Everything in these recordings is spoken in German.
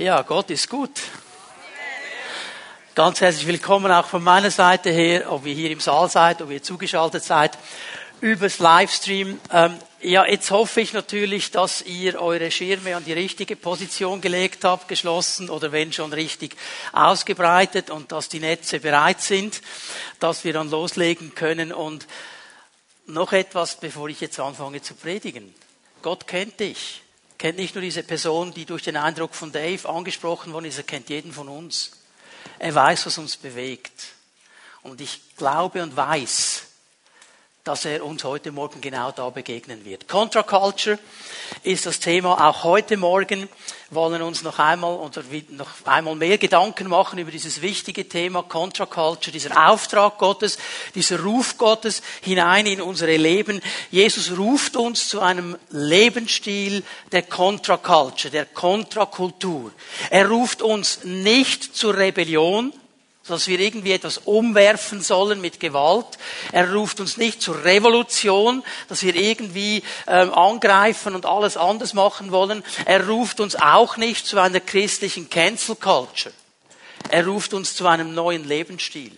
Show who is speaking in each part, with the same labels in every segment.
Speaker 1: Ja, Gott ist gut. Ganz herzlich willkommen auch von meiner Seite her, ob ihr hier im Saal seid, ob ihr zugeschaltet seid, übers Livestream. Ähm, ja, jetzt hoffe ich natürlich, dass ihr eure Schirme an die richtige Position gelegt habt, geschlossen oder wenn schon richtig ausgebreitet und dass die Netze bereit sind, dass wir dann loslegen können. Und noch etwas, bevor ich jetzt anfange zu predigen. Gott kennt dich kennt nicht nur diese Person, die durch den Eindruck von Dave angesprochen worden ist, er kennt jeden von uns. Er weiß, was uns bewegt. Und ich glaube und weiß, dass er uns heute Morgen genau da begegnen wird. Contra Culture ist das Thema. Auch heute Morgen wollen uns noch einmal oder noch einmal mehr Gedanken machen über dieses wichtige Thema Contra Culture, dieser Auftrag Gottes, dieser Ruf Gottes hinein in unsere Leben. Jesus ruft uns zu einem Lebensstil der Contra Culture, der Kontrakultur. Er ruft uns nicht zur Rebellion, dass wir irgendwie etwas umwerfen sollen mit Gewalt. Er ruft uns nicht zur Revolution, dass wir irgendwie ähm, angreifen und alles anders machen wollen. Er ruft uns auch nicht zu einer christlichen Cancel Culture. Er ruft uns zu einem neuen Lebensstil.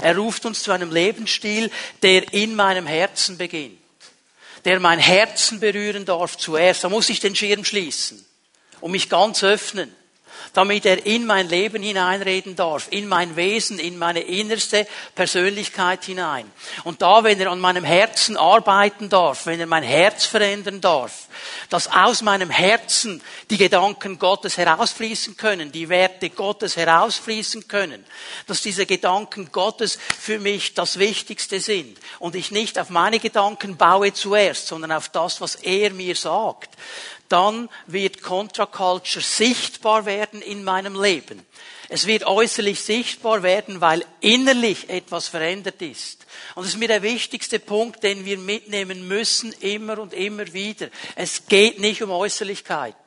Speaker 1: Er ruft uns zu einem Lebensstil, der in meinem Herzen beginnt, der mein Herzen berühren darf zuerst. Da muss ich den Schirm schließen und mich ganz öffnen damit er in mein Leben hineinreden darf, in mein Wesen, in meine innerste Persönlichkeit hinein. Und da, wenn er an meinem Herzen arbeiten darf, wenn er mein Herz verändern darf, dass aus meinem Herzen die Gedanken Gottes herausfließen können, die Werte Gottes herausfließen können, dass diese Gedanken Gottes für mich das Wichtigste sind und ich nicht auf meine Gedanken baue zuerst, sondern auf das, was er mir sagt, dann wird Contra-Culture sichtbar werden in meinem Leben. Es wird äußerlich sichtbar werden, weil innerlich etwas verändert ist. Und das ist mir der wichtigste Punkt, den wir mitnehmen müssen, immer und immer wieder. Es geht nicht um Äußerlichkeiten.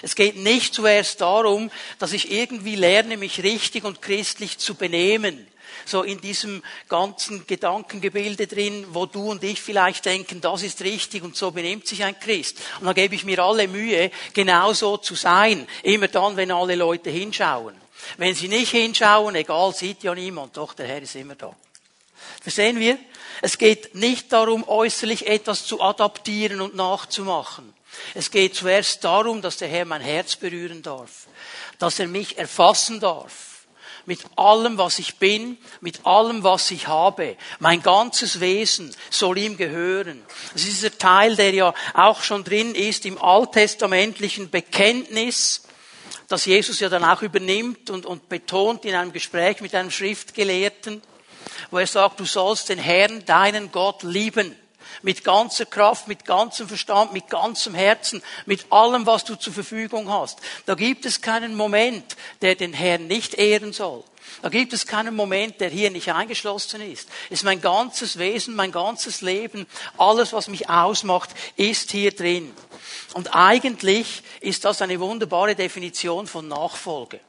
Speaker 1: Es geht nicht zuerst darum, dass ich irgendwie lerne, mich richtig und christlich zu benehmen so in diesem ganzen Gedankengebilde drin, wo du und ich vielleicht denken, das ist richtig und so benimmt sich ein Christ. Und da gebe ich mir alle Mühe, genauso zu sein, immer dann, wenn alle Leute hinschauen. Wenn sie nicht hinschauen, egal, sieht ja niemand, doch der Herr ist immer da. Verstehen wir? Es geht nicht darum, äußerlich etwas zu adaptieren und nachzumachen. Es geht zuerst darum, dass der Herr mein Herz berühren darf, dass er mich erfassen darf, mit allem, was ich bin, mit allem, was ich habe. Mein ganzes Wesen soll ihm gehören. Das ist dieser Teil, der ja auch schon drin ist im alttestamentlichen Bekenntnis, das Jesus ja dann auch übernimmt und, und betont in einem Gespräch mit einem Schriftgelehrten, wo er sagt, du sollst den Herrn, deinen Gott lieben mit ganzer Kraft, mit ganzem Verstand, mit ganzem Herzen, mit allem, was du zur Verfügung hast. Da gibt es keinen Moment, der den Herrn nicht ehren soll. Da gibt es keinen Moment, der hier nicht eingeschlossen ist. Ist mein ganzes Wesen, mein ganzes Leben, alles, was mich ausmacht, ist hier drin. Und eigentlich ist das eine wunderbare Definition von Nachfolge.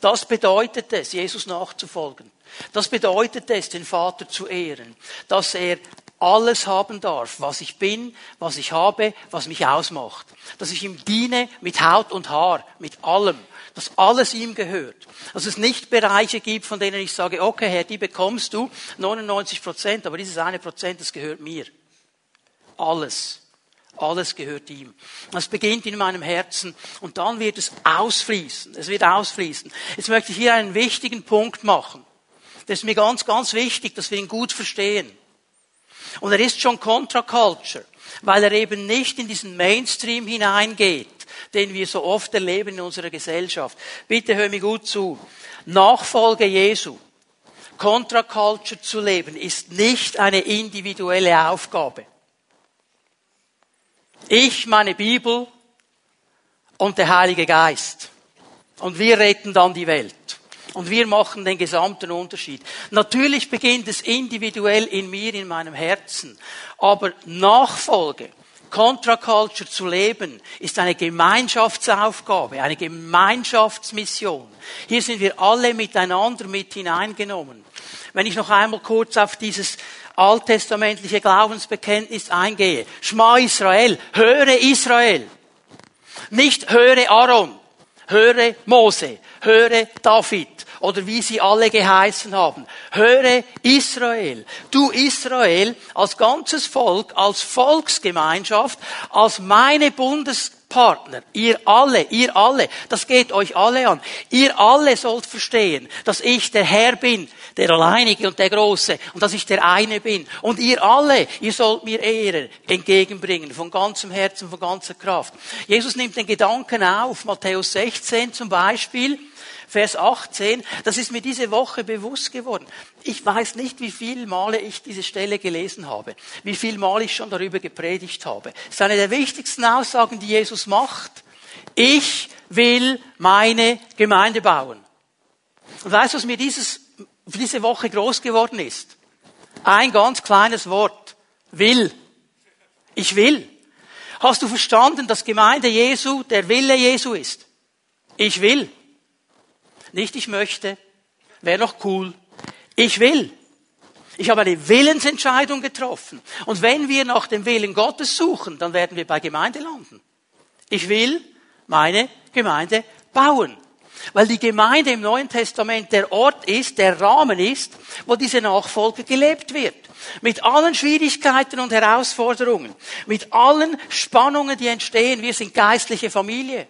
Speaker 1: Das bedeutet es, Jesus nachzufolgen. Das bedeutet es, den Vater zu ehren, dass er alles haben darf, was ich bin, was ich habe, was mich ausmacht. Dass ich ihm diene mit Haut und Haar, mit allem. Dass alles ihm gehört. Dass es nicht Bereiche gibt, von denen ich sage, okay Herr, die bekommst du, 99 Prozent, aber dieses eine Prozent, das gehört mir. Alles. Alles gehört ihm. Das beginnt in meinem Herzen und dann wird es ausfließen. Es wird ausfließen. Jetzt möchte ich hier einen wichtigen Punkt machen. Das ist mir ganz, ganz wichtig, dass wir ihn gut verstehen. Und er ist schon Contra-Culture, weil er eben nicht in diesen Mainstream hineingeht, den wir so oft erleben in unserer Gesellschaft. Bitte hör mir gut zu. Nachfolge Jesu, Contra-Culture zu leben, ist nicht eine individuelle Aufgabe. Ich, meine Bibel und der Heilige Geist. Und wir retten dann die Welt. Und wir machen den gesamten Unterschied. Natürlich beginnt es individuell in mir, in meinem Herzen. Aber Nachfolge, Contra-Culture zu leben, ist eine Gemeinschaftsaufgabe, eine Gemeinschaftsmission. Hier sind wir alle miteinander mit hineingenommen. Wenn ich noch einmal kurz auf dieses alttestamentliche Glaubensbekenntnis eingehe. Schma Israel, höre Israel. Nicht höre Aaron. Höre Mose, höre David oder wie sie alle geheißen haben. Höre Israel. Du Israel als ganzes Volk, als Volksgemeinschaft, als meine Bundespartner, ihr alle, ihr alle, das geht euch alle an. Ihr alle sollt verstehen, dass ich der Herr bin, der Alleinige und der Große und dass ich der eine bin. Und ihr alle, ihr sollt mir Ehre entgegenbringen, von ganzem Herzen, von ganzer Kraft. Jesus nimmt den Gedanken auf, Matthäus 16 zum Beispiel, Vers 18, das ist mir diese Woche bewusst geworden. Ich weiß nicht, wie viele Male ich diese Stelle gelesen habe, wie viele Mal ich schon darüber gepredigt habe. Das ist eine der wichtigsten Aussagen, die Jesus macht. Ich will meine Gemeinde bauen. Und weißt du, was mir dieses diese Woche groß geworden ist. Ein ganz kleines Wort. Will. Ich will. Hast du verstanden, dass Gemeinde Jesu der Wille Jesu ist? Ich will. Nicht ich möchte. Wäre noch cool. Ich will. Ich habe eine Willensentscheidung getroffen. Und wenn wir nach dem Willen Gottes suchen, dann werden wir bei Gemeinde landen. Ich will meine Gemeinde bauen. Weil die Gemeinde im Neuen Testament der Ort ist, der Rahmen ist, wo diese Nachfolge gelebt wird. Mit allen Schwierigkeiten und Herausforderungen, mit allen Spannungen, die entstehen. Wir sind geistliche Familie.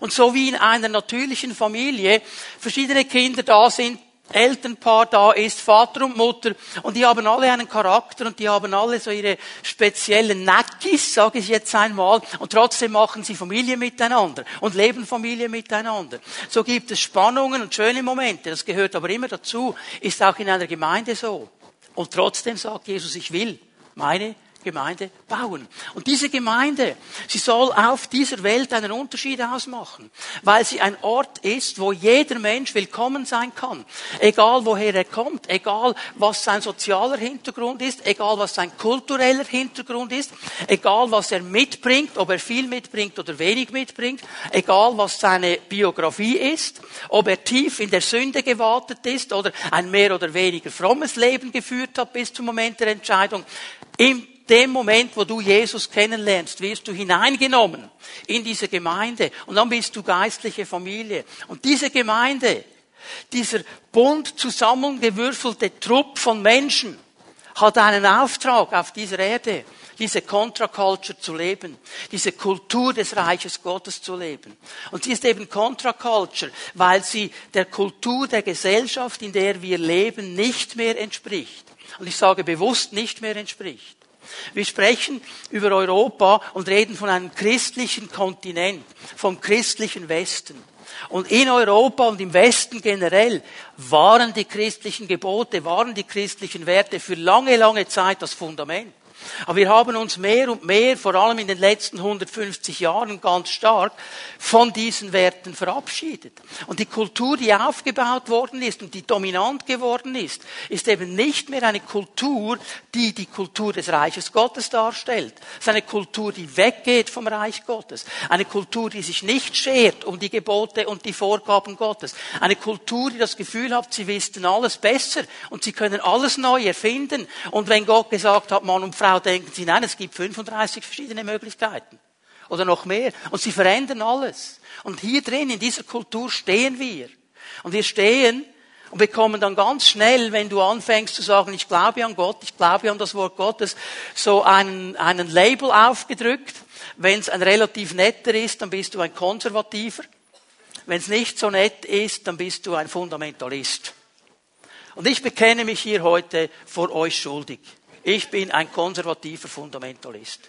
Speaker 1: Und so wie in einer natürlichen Familie verschiedene Kinder da sind, Elternpaar da ist, Vater und Mutter, und die haben alle einen Charakter und die haben alle so ihre speziellen Nackis, sage ich jetzt einmal, und trotzdem machen sie Familie miteinander und leben Familie miteinander. So gibt es Spannungen und schöne Momente, das gehört aber immer dazu, ist auch in einer Gemeinde so. Und trotzdem sagt Jesus, ich will meine Gemeinde bauen. Und diese Gemeinde, sie soll auf dieser Welt einen Unterschied ausmachen, weil sie ein Ort ist, wo jeder Mensch willkommen sein kann. Egal woher er kommt, egal was sein sozialer Hintergrund ist, egal was sein kultureller Hintergrund ist, egal was er mitbringt, ob er viel mitbringt oder wenig mitbringt, egal was seine Biografie ist, ob er tief in der Sünde gewartet ist oder ein mehr oder weniger frommes Leben geführt hat bis zum Moment der Entscheidung. Im dem Moment, wo du Jesus kennenlernst, wirst du hineingenommen in diese Gemeinde und dann bist du geistliche Familie. Und diese Gemeinde, dieser bunt zusammengewürfelte Trupp von Menschen hat einen Auftrag auf dieser Erde, diese Contra-Culture zu leben, diese Kultur des Reiches Gottes zu leben. Und sie ist eben Contra-Culture, weil sie der Kultur der Gesellschaft, in der wir leben, nicht mehr entspricht. Und ich sage bewusst nicht mehr entspricht. Wir sprechen über Europa und reden von einem christlichen Kontinent, vom christlichen Westen. Und in Europa und im Westen generell waren die christlichen Gebote, waren die christlichen Werte für lange, lange Zeit das Fundament. Aber wir haben uns mehr und mehr, vor allem in den letzten 150 Jahren ganz stark, von diesen Werten verabschiedet. Und die Kultur, die aufgebaut worden ist und die dominant geworden ist, ist eben nicht mehr eine Kultur, die die Kultur des Reiches Gottes darstellt. Es ist eine Kultur, die weggeht vom Reich Gottes. Eine Kultur, die sich nicht schert um die Gebote und die Vorgaben Gottes. Eine Kultur, die das Gefühl hat, sie wissen alles besser und sie können alles neu erfinden. Und wenn Gott gesagt hat, Mann und Frau, Frau denken sie, nein, es gibt 35 verschiedene Möglichkeiten. Oder noch mehr. Und sie verändern alles. Und hier drin, in dieser Kultur stehen wir. Und wir stehen und bekommen dann ganz schnell, wenn du anfängst zu sagen, ich glaube an Gott, ich glaube an das Wort Gottes, so einen, einen Label aufgedrückt. Wenn es ein relativ netter ist, dann bist du ein Konservativer. Wenn es nicht so nett ist, dann bist du ein Fundamentalist. Und ich bekenne mich hier heute vor euch schuldig. Ich bin ein konservativer Fundamentalist.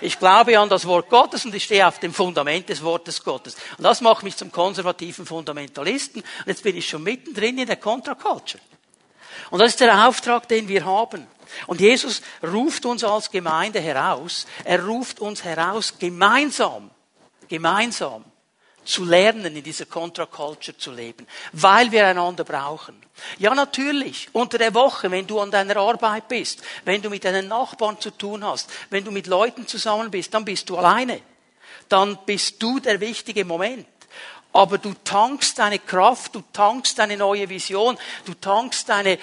Speaker 1: Ich glaube an das Wort Gottes und ich stehe auf dem Fundament des Wortes Gottes. Und das macht mich zum konservativen Fundamentalisten. Und jetzt bin ich schon mittendrin in der Contra-Culture. Und das ist der Auftrag, den wir haben. Und Jesus ruft uns als Gemeinde heraus. Er ruft uns heraus, gemeinsam, gemeinsam zu lernen, in dieser Contra-Culture zu leben, weil wir einander brauchen. Ja, natürlich, unter der Woche, wenn du an deiner Arbeit bist, wenn du mit deinen Nachbarn zu tun hast, wenn du mit Leuten zusammen bist, dann bist du alleine. Dann bist du der wichtige Moment. Aber du tankst deine Kraft, du tankst deine neue Vision, du tankst deine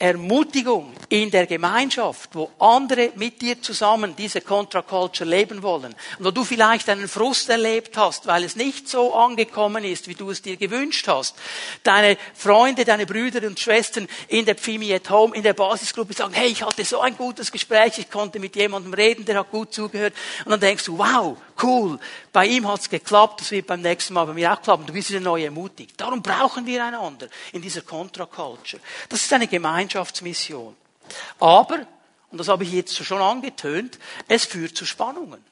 Speaker 1: Ermutigung in der Gemeinschaft, wo andere mit dir zusammen diese Contra-Culture leben wollen und wo du vielleicht einen Frust erlebt hast, weil es nicht so angekommen ist, wie du es dir gewünscht hast. Deine Freunde, deine Brüder und Schwestern in der Pfimi at Home, in der Basisgruppe sagen, hey, ich hatte so ein gutes Gespräch, ich konnte mit jemandem reden, der hat gut zugehört. Und dann denkst du, wow, cool, bei ihm hat's geklappt, das wird beim nächsten Mal bei mir auch klappen. Du bist wieder neu ermutigt. Darum brauchen wir einander in dieser Contra-Culture. Das ist eine Gemeinschaftsmission. Aber, und das habe ich jetzt schon angetönt, es führt zu Spannungen.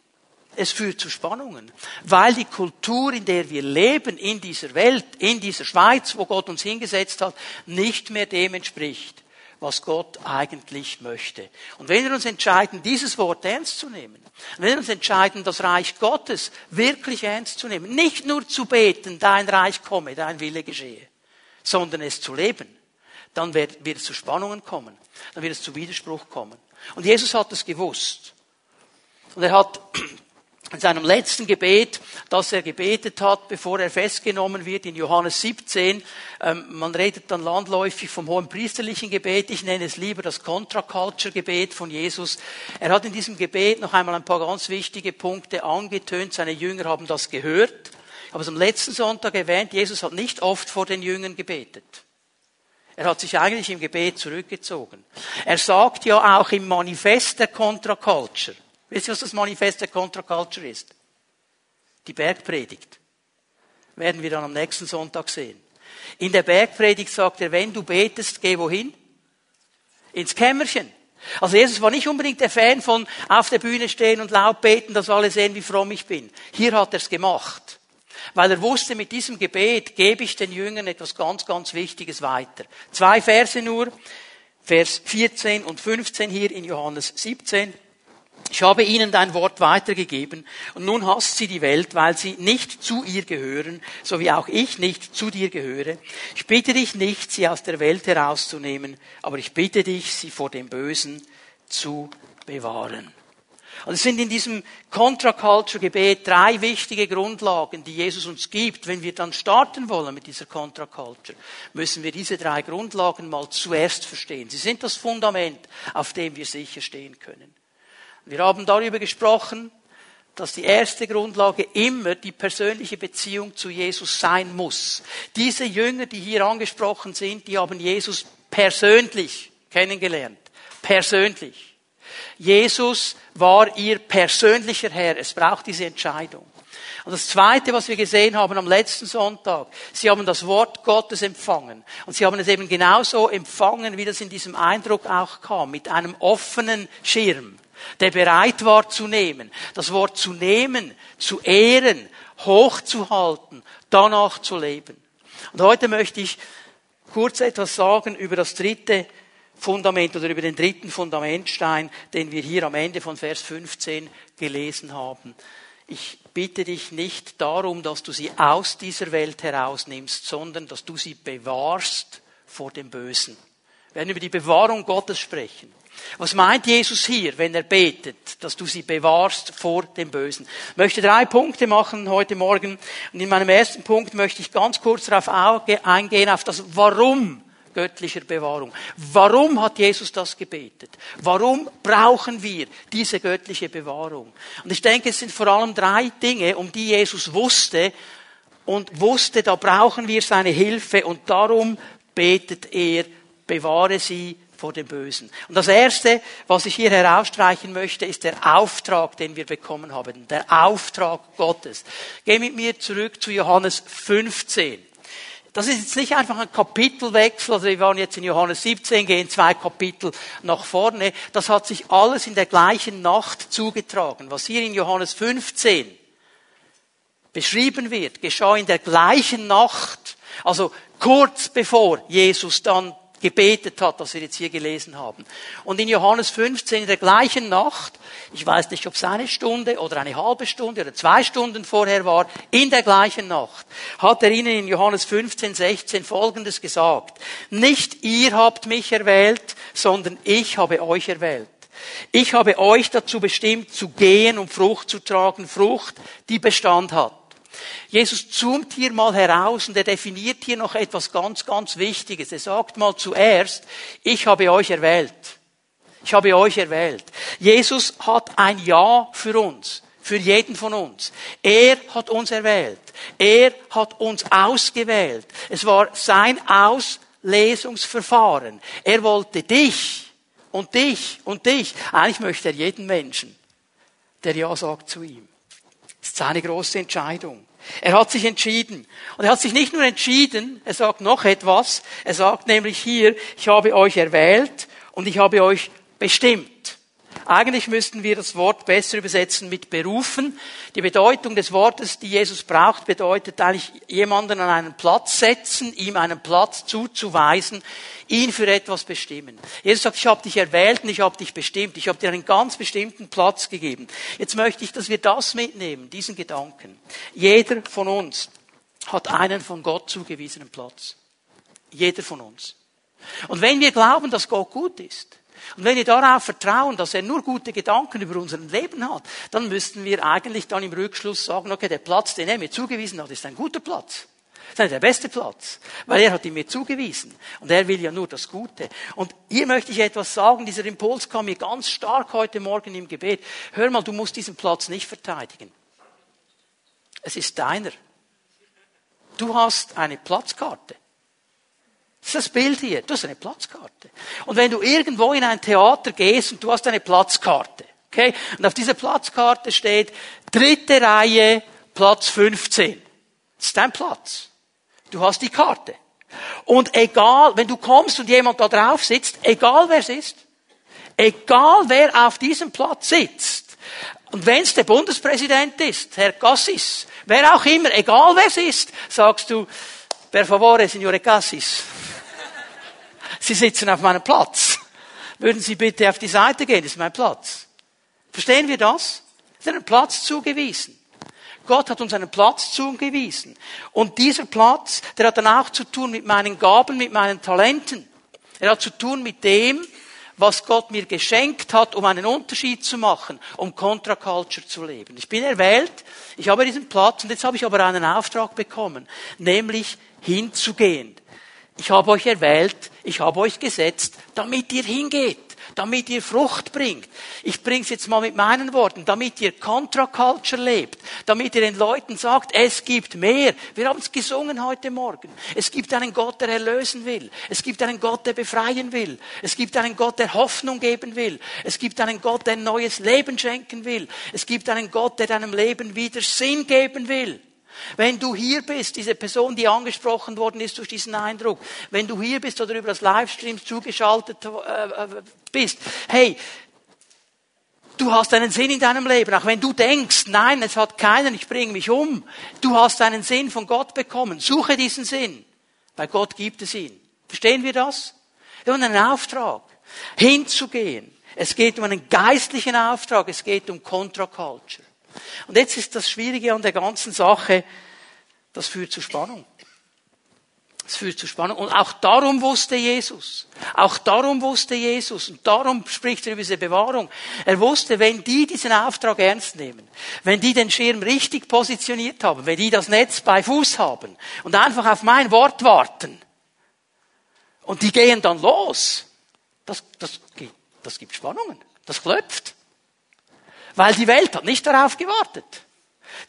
Speaker 1: Es führt zu Spannungen, weil die Kultur, in der wir leben, in dieser Welt, in dieser Schweiz, wo Gott uns hingesetzt hat, nicht mehr dem entspricht, was Gott eigentlich möchte. Und wenn wir uns entscheiden, dieses Wort ernst zu nehmen, wenn wir uns entscheiden, das Reich Gottes wirklich ernst zu nehmen, nicht nur zu beten, dein Reich komme, dein Wille geschehe, sondern es zu leben, dann wird, wird es zu Spannungen kommen, dann wird es zu Widerspruch kommen. Und Jesus hat es gewusst. Und er hat in seinem letzten Gebet, das er gebetet hat, bevor er festgenommen wird, in Johannes 17. Ähm, man redet dann landläufig vom hohen priesterlichen Gebet. Ich nenne es lieber das Contra-Culture-Gebet von Jesus. Er hat in diesem Gebet noch einmal ein paar ganz wichtige Punkte angetönt. Seine Jünger haben das gehört. Ich habe es am letzten Sonntag erwähnt. Jesus hat nicht oft vor den Jüngern gebetet. Er hat sich eigentlich im Gebet zurückgezogen. Er sagt ja auch im Manifest der Contra-Culture, Wisst ihr, was das Manifest der Contra-Culture ist? Die Bergpredigt. Werden wir dann am nächsten Sonntag sehen. In der Bergpredigt sagt er, wenn du betest, geh wohin? Ins Kämmerchen. Also Jesus war nicht unbedingt der Fan von auf der Bühne stehen und laut beten, dass alle sehen, wie fromm ich bin. Hier hat er es gemacht. Weil er wusste, mit diesem Gebet gebe ich den Jüngern etwas ganz, ganz Wichtiges weiter. Zwei Verse nur, Vers 14 und 15 hier in Johannes 17. Ich habe ihnen dein Wort weitergegeben und nun hasst sie die Welt, weil sie nicht zu ihr gehören, so wie auch ich nicht zu dir gehöre. Ich bitte dich nicht, sie aus der Welt herauszunehmen, aber ich bitte dich, sie vor dem Bösen zu bewahren. Und es sind in diesem Contra-Culture-Gebet drei wichtige Grundlagen, die Jesus uns gibt. Wenn wir dann starten wollen mit dieser Contra-Culture, müssen wir diese drei Grundlagen mal zuerst verstehen. Sie sind das Fundament, auf dem wir sicher stehen können. Wir haben darüber gesprochen, dass die erste Grundlage immer die persönliche Beziehung zu Jesus sein muss. Diese Jünger, die hier angesprochen sind, die haben Jesus persönlich kennengelernt. Persönlich. Jesus war ihr persönlicher Herr. Es braucht diese Entscheidung. Und das Zweite, was wir gesehen haben am letzten Sonntag, sie haben das Wort Gottes empfangen. Und sie haben es eben genauso empfangen, wie das in diesem Eindruck auch kam, mit einem offenen Schirm der bereit war zu nehmen. Das Wort zu nehmen, zu ehren, hochzuhalten, danach zu leben. Und heute möchte ich kurz etwas sagen über das dritte Fundament oder über den dritten Fundamentstein, den wir hier am Ende von Vers 15 gelesen haben. Ich bitte dich nicht darum, dass du sie aus dieser Welt herausnimmst, sondern dass du sie bewahrst vor dem Bösen. Wir werden über die Bewahrung Gottes sprechen. Was meint Jesus hier, wenn er betet, dass du sie bewahrst vor dem Bösen? Ich möchte drei Punkte machen heute Morgen. Und in meinem ersten Punkt möchte ich ganz kurz darauf eingehen, auf das Warum göttlicher Bewahrung. Warum hat Jesus das gebetet? Warum brauchen wir diese göttliche Bewahrung? Und ich denke, es sind vor allem drei Dinge, um die Jesus wusste und wusste, da brauchen wir seine Hilfe und darum betet er, bewahre sie vor dem Bösen. Und das Erste, was ich hier herausstreichen möchte, ist der Auftrag, den wir bekommen haben. Der Auftrag Gottes. Geh mit mir zurück zu Johannes 15. Das ist jetzt nicht einfach ein Kapitelwechsel, also wir waren jetzt in Johannes 17, gehen zwei Kapitel nach vorne. Das hat sich alles in der gleichen Nacht zugetragen. Was hier in Johannes 15 beschrieben wird, geschah in der gleichen Nacht, also kurz bevor Jesus dann gebetet hat, das wir jetzt hier gelesen haben. Und in Johannes 15, in der gleichen Nacht, ich weiß nicht, ob es eine Stunde oder eine halbe Stunde oder zwei Stunden vorher war, in der gleichen Nacht, hat er ihnen in Johannes 15, 16 Folgendes gesagt. Nicht ihr habt mich erwählt, sondern ich habe euch erwählt. Ich habe euch dazu bestimmt, zu gehen und Frucht zu tragen, Frucht, die Bestand hat. Jesus zoomt hier mal heraus und er definiert hier noch etwas ganz, ganz Wichtiges. Er sagt mal zuerst, ich habe euch erwählt. Ich habe euch erwählt. Jesus hat ein Ja für uns, für jeden von uns. Er hat uns erwählt. Er hat uns ausgewählt. Es war sein Auslesungsverfahren. Er wollte dich und dich und dich. Eigentlich möchte er jeden Menschen, der Ja sagt zu ihm. Das ist seine große Entscheidung. Er hat sich entschieden. Und er hat sich nicht nur entschieden, er sagt noch etwas. Er sagt nämlich hier, ich habe euch erwählt und ich habe euch bestimmt. Eigentlich müssten wir das Wort besser übersetzen mit berufen. Die Bedeutung des Wortes, die Jesus braucht, bedeutet eigentlich jemanden an einen Platz setzen, ihm einen Platz zuzuweisen, ihn für etwas bestimmen. Jesus sagt, ich habe dich erwählt und ich habe dich bestimmt. Ich habe dir einen ganz bestimmten Platz gegeben. Jetzt möchte ich, dass wir das mitnehmen, diesen Gedanken. Jeder von uns hat einen von Gott zugewiesenen Platz. Jeder von uns. Und wenn wir glauben, dass Gott gut ist, und wenn wir darauf vertrauen, dass er nur gute Gedanken über unser Leben hat, dann müssten wir eigentlich dann im Rückschluss sagen, okay, der Platz, den er mir zugewiesen hat, ist ein guter Platz. Das ist der beste Platz, weil er hat ihn mir zugewiesen und er will ja nur das Gute. Und hier möchte ich etwas sagen, dieser Impuls kam mir ganz stark heute Morgen im Gebet. Hör mal, du musst diesen Platz nicht verteidigen. Es ist deiner. Du hast eine Platzkarte. Das ist das Bild hier. Du hast eine Platzkarte. Und wenn du irgendwo in ein Theater gehst und du hast eine Platzkarte, okay, und auf dieser Platzkarte steht dritte Reihe, Platz 15. Das ist dein Platz. Du hast die Karte. Und egal, wenn du kommst und jemand da drauf sitzt, egal wer es ist, egal wer auf diesem Platz sitzt, und wenn es der Bundespräsident ist, Herr Cassis, wer auch immer, egal wer es ist, sagst du, per favore, signore Cassis, Sie sitzen auf meinem Platz. Würden Sie bitte auf die Seite gehen, das ist mein Platz. Verstehen wir das? Es ist einen Platz zugewiesen. Gott hat uns einen Platz zugewiesen. Und dieser Platz, der hat dann auch zu tun mit meinen Gaben, mit meinen Talenten. Er hat zu tun mit dem, was Gott mir geschenkt hat, um einen Unterschied zu machen, um Contra-Culture zu leben. Ich bin erwählt, ich habe diesen Platz und jetzt habe ich aber einen Auftrag bekommen, nämlich hinzugehen. Ich habe euch erwählt, ich habe euch gesetzt, damit ihr hingeht, damit ihr Frucht bringt. Ich bringe es jetzt mal mit meinen Worten, damit ihr Contra-Culture lebt, damit ihr den Leuten sagt, es gibt mehr. Wir haben es gesungen heute Morgen. Es gibt einen Gott, der erlösen will. Es gibt einen Gott, der befreien will. Es gibt einen Gott, der Hoffnung geben will. Es gibt einen Gott, der ein neues Leben schenken will. Es gibt einen Gott, der deinem Leben wieder Sinn geben will. Wenn du hier bist, diese Person, die angesprochen worden ist durch diesen Eindruck, wenn du hier bist oder über das Livestream zugeschaltet äh, bist, hey, du hast einen Sinn in deinem Leben, auch wenn du denkst, nein, es hat keinen, ich bringe mich um. Du hast einen Sinn von Gott bekommen. Suche diesen Sinn. Bei Gott gibt es ihn. Verstehen wir das? Wir haben einen Auftrag, hinzugehen. Es geht um einen geistlichen Auftrag, es geht um Contra-Culture. Und jetzt ist das Schwierige an der ganzen Sache, das führt zu Spannung. Es führt zu Spannung. Und auch darum wusste Jesus. Auch darum wusste Jesus. Und darum spricht er über diese Bewahrung. Er wusste, wenn die diesen Auftrag ernst nehmen, wenn die den Schirm richtig positioniert haben, wenn die das Netz bei Fuß haben und einfach auf mein Wort warten, und die gehen dann los, das, das, das gibt Spannungen. Das klopft. Weil die Welt hat nicht darauf gewartet.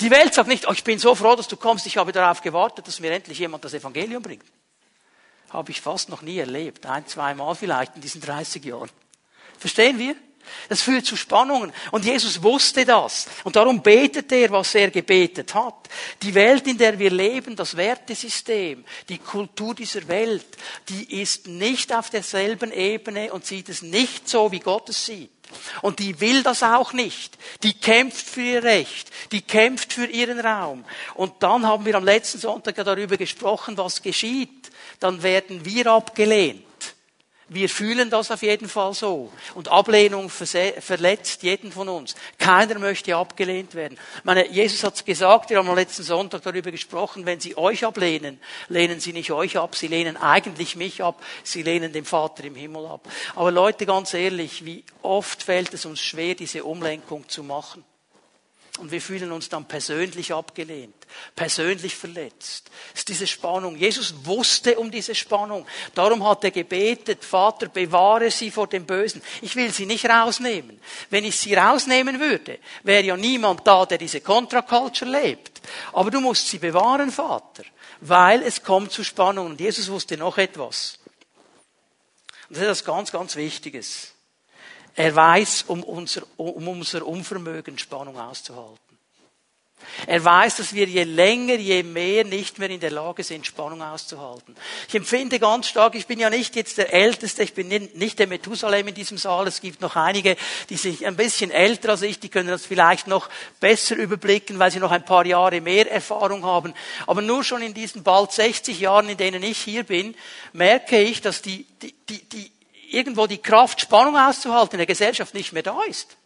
Speaker 1: Die Welt sagt nicht, oh, ich bin so froh, dass du kommst, ich habe darauf gewartet, dass mir endlich jemand das Evangelium bringt. Habe ich fast noch nie erlebt. Ein, zweimal vielleicht in diesen 30 Jahren. Verstehen wir? Das führt zu Spannungen. Und Jesus wusste das. Und darum betet er, was er gebetet hat. Die Welt, in der wir leben, das Wertesystem, die Kultur dieser Welt, die ist nicht auf derselben Ebene und sieht es nicht so, wie Gott es sieht. Und die will das auch nicht. Die kämpft für ihr Recht. Die kämpft für ihren Raum. Und dann haben wir am letzten Sonntag darüber gesprochen, was geschieht. Dann werden wir abgelehnt. Wir fühlen das auf jeden Fall so. Und Ablehnung verletzt jeden von uns. Keiner möchte abgelehnt werden. Ich meine, Jesus hat gesagt, wir haben am letzten Sonntag darüber gesprochen, wenn sie euch ablehnen, lehnen sie nicht euch ab, sie lehnen eigentlich mich ab, sie lehnen den Vater im Himmel ab. Aber Leute, ganz ehrlich, wie oft fällt es uns schwer, diese Umlenkung zu machen? Und wir fühlen uns dann persönlich abgelehnt, persönlich verletzt. Es ist diese Spannung. Jesus wusste um diese Spannung. Darum hat er gebetet, Vater, bewahre sie vor dem Bösen. Ich will sie nicht rausnehmen. Wenn ich sie rausnehmen würde, wäre ja niemand da, der diese Contra-Culture lebt. Aber du musst sie bewahren, Vater, weil es kommt zu Spannung. Und Jesus wusste noch etwas. Und das ist etwas ganz, ganz Wichtiges. Er weiß um unser, um unser Unvermögen, Spannung auszuhalten. Er weiß, dass wir je länger, je mehr nicht mehr in der Lage sind, Spannung auszuhalten. Ich empfinde ganz stark, ich bin ja nicht jetzt der Älteste, ich bin nicht der Methusalem in diesem Saal, es gibt noch einige, die sind ein bisschen älter als ich, die können das vielleicht noch besser überblicken, weil sie noch ein paar Jahre mehr Erfahrung haben. Aber nur schon in diesen bald 60 Jahren, in denen ich hier bin, merke ich, dass die, die, die, die irgendwo die Kraft, Spannung auszuhalten in der Gesellschaft nicht mehr da ist.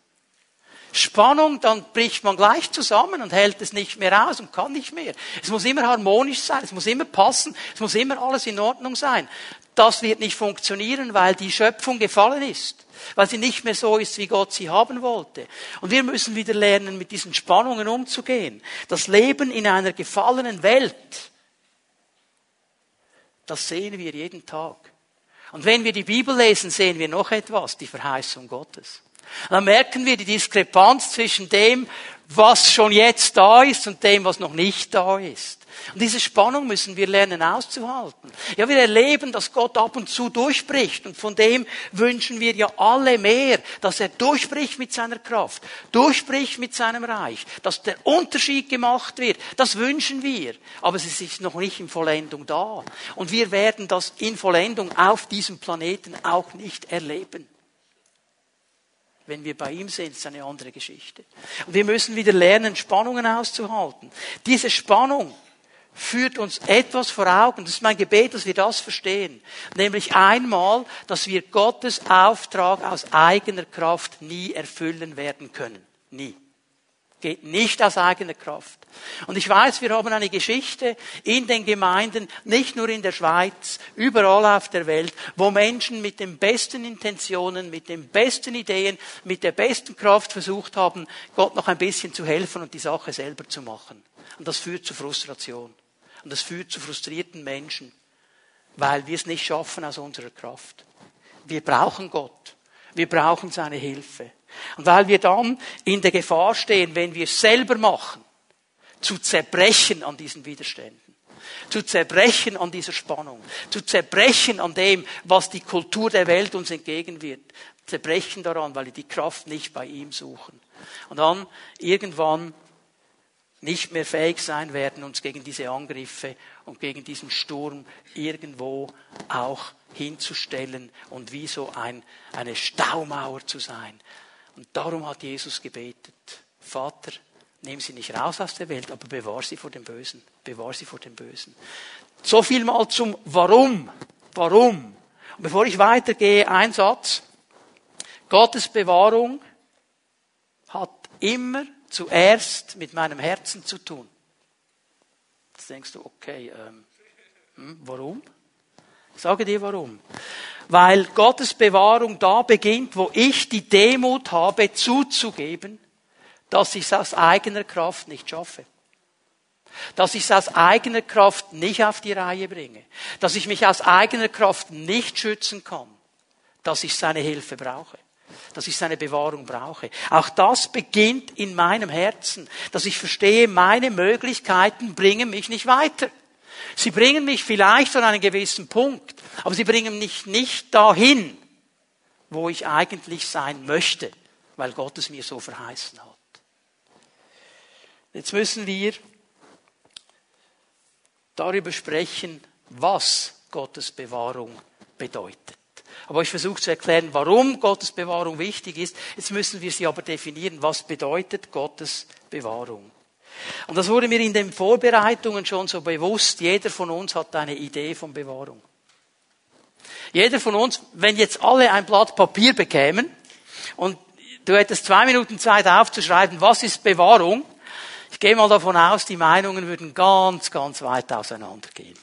Speaker 1: Spannung, dann bricht man gleich zusammen und hält es nicht mehr aus und kann nicht mehr. Es muss immer harmonisch sein, es muss immer passen, es muss immer alles in Ordnung sein. Das wird nicht funktionieren, weil die Schöpfung gefallen ist, weil sie nicht mehr so ist, wie Gott sie haben wollte. Und wir müssen wieder lernen, mit diesen Spannungen umzugehen. Das Leben in einer gefallenen Welt, das sehen wir jeden Tag. Und wenn wir die Bibel lesen, sehen wir noch etwas, die Verheißung Gottes. Dann merken wir die Diskrepanz zwischen dem, was schon jetzt da ist und dem, was noch nicht da ist. Und diese Spannung müssen wir lernen auszuhalten. Ja, wir erleben, dass Gott ab und zu durchbricht und von dem wünschen wir ja alle mehr, dass er durchbricht mit seiner Kraft, durchbricht mit seinem Reich, dass der Unterschied gemacht wird. Das wünschen wir. Aber es ist noch nicht in Vollendung da. Und wir werden das in Vollendung auf diesem Planeten auch nicht erleben. Wenn wir bei ihm sind, ist eine andere Geschichte. Und wir müssen wieder lernen, Spannungen auszuhalten. Diese Spannung führt uns etwas vor Augen. Das ist mein Gebet, dass wir das verstehen. Nämlich einmal, dass wir Gottes Auftrag aus eigener Kraft nie erfüllen werden können. Nie. Geht nicht aus eigener Kraft. Und ich weiß, wir haben eine Geschichte in den Gemeinden, nicht nur in der Schweiz, überall auf der Welt, wo Menschen mit den besten Intentionen, mit den besten Ideen, mit der besten Kraft versucht haben, Gott noch ein bisschen zu helfen und die Sache selber zu machen. Und das führt zu Frustration. Und das führt zu frustrierten Menschen, weil wir es nicht schaffen aus unserer Kraft. Wir brauchen Gott. Wir brauchen seine Hilfe. Und weil wir dann in der Gefahr stehen, wenn wir es selber machen, zu zerbrechen an diesen Widerständen, zu zerbrechen an dieser Spannung, zu zerbrechen an dem, was die Kultur der Welt uns entgegenwirft, zerbrechen daran, weil wir die Kraft nicht bei ihm suchen. Und dann irgendwann nicht mehr fähig sein werden, uns gegen diese Angriffe und gegen diesen Sturm irgendwo auch hinzustellen und wie so ein, eine Staumauer zu sein, und darum hat Jesus gebetet, Vater, nimm sie nicht raus aus der Welt, aber bewahr sie vor dem Bösen. Bewahr sie vor dem Bösen. So viel mal zum Warum. Warum? Und bevor ich weitergehe, ein Satz. Gottes Bewahrung hat immer zuerst mit meinem Herzen zu tun. Jetzt denkst du, okay, ähm, hm, warum? Ich sage dir warum weil Gottes Bewahrung da beginnt, wo ich die Demut habe, zuzugeben, dass ich es aus eigener Kraft nicht schaffe. Dass ich es aus eigener Kraft nicht auf die Reihe bringe. Dass ich mich aus eigener Kraft nicht schützen kann. Dass ich seine Hilfe brauche. Dass ich seine Bewahrung brauche. Auch das beginnt in meinem Herzen. Dass ich verstehe, meine Möglichkeiten bringen mich nicht weiter. Sie bringen mich vielleicht an einen gewissen Punkt, aber sie bringen mich nicht dahin, wo ich eigentlich sein möchte, weil Gott es mir so verheißen hat. Jetzt müssen wir darüber sprechen, was Gottes Bewahrung bedeutet. Aber ich versuche zu erklären, warum Gottes Bewahrung wichtig ist. Jetzt müssen wir sie aber definieren. Was bedeutet Gottes Bewahrung? Und das wurde mir in den Vorbereitungen schon so bewusst. Jeder von uns hat eine Idee von Bewahrung. Jeder von uns, wenn jetzt alle ein Blatt Papier bekämen und du hättest zwei Minuten Zeit aufzuschreiben, was ist Bewahrung, ich gehe mal davon aus, die Meinungen würden ganz, ganz weit auseinandergehen.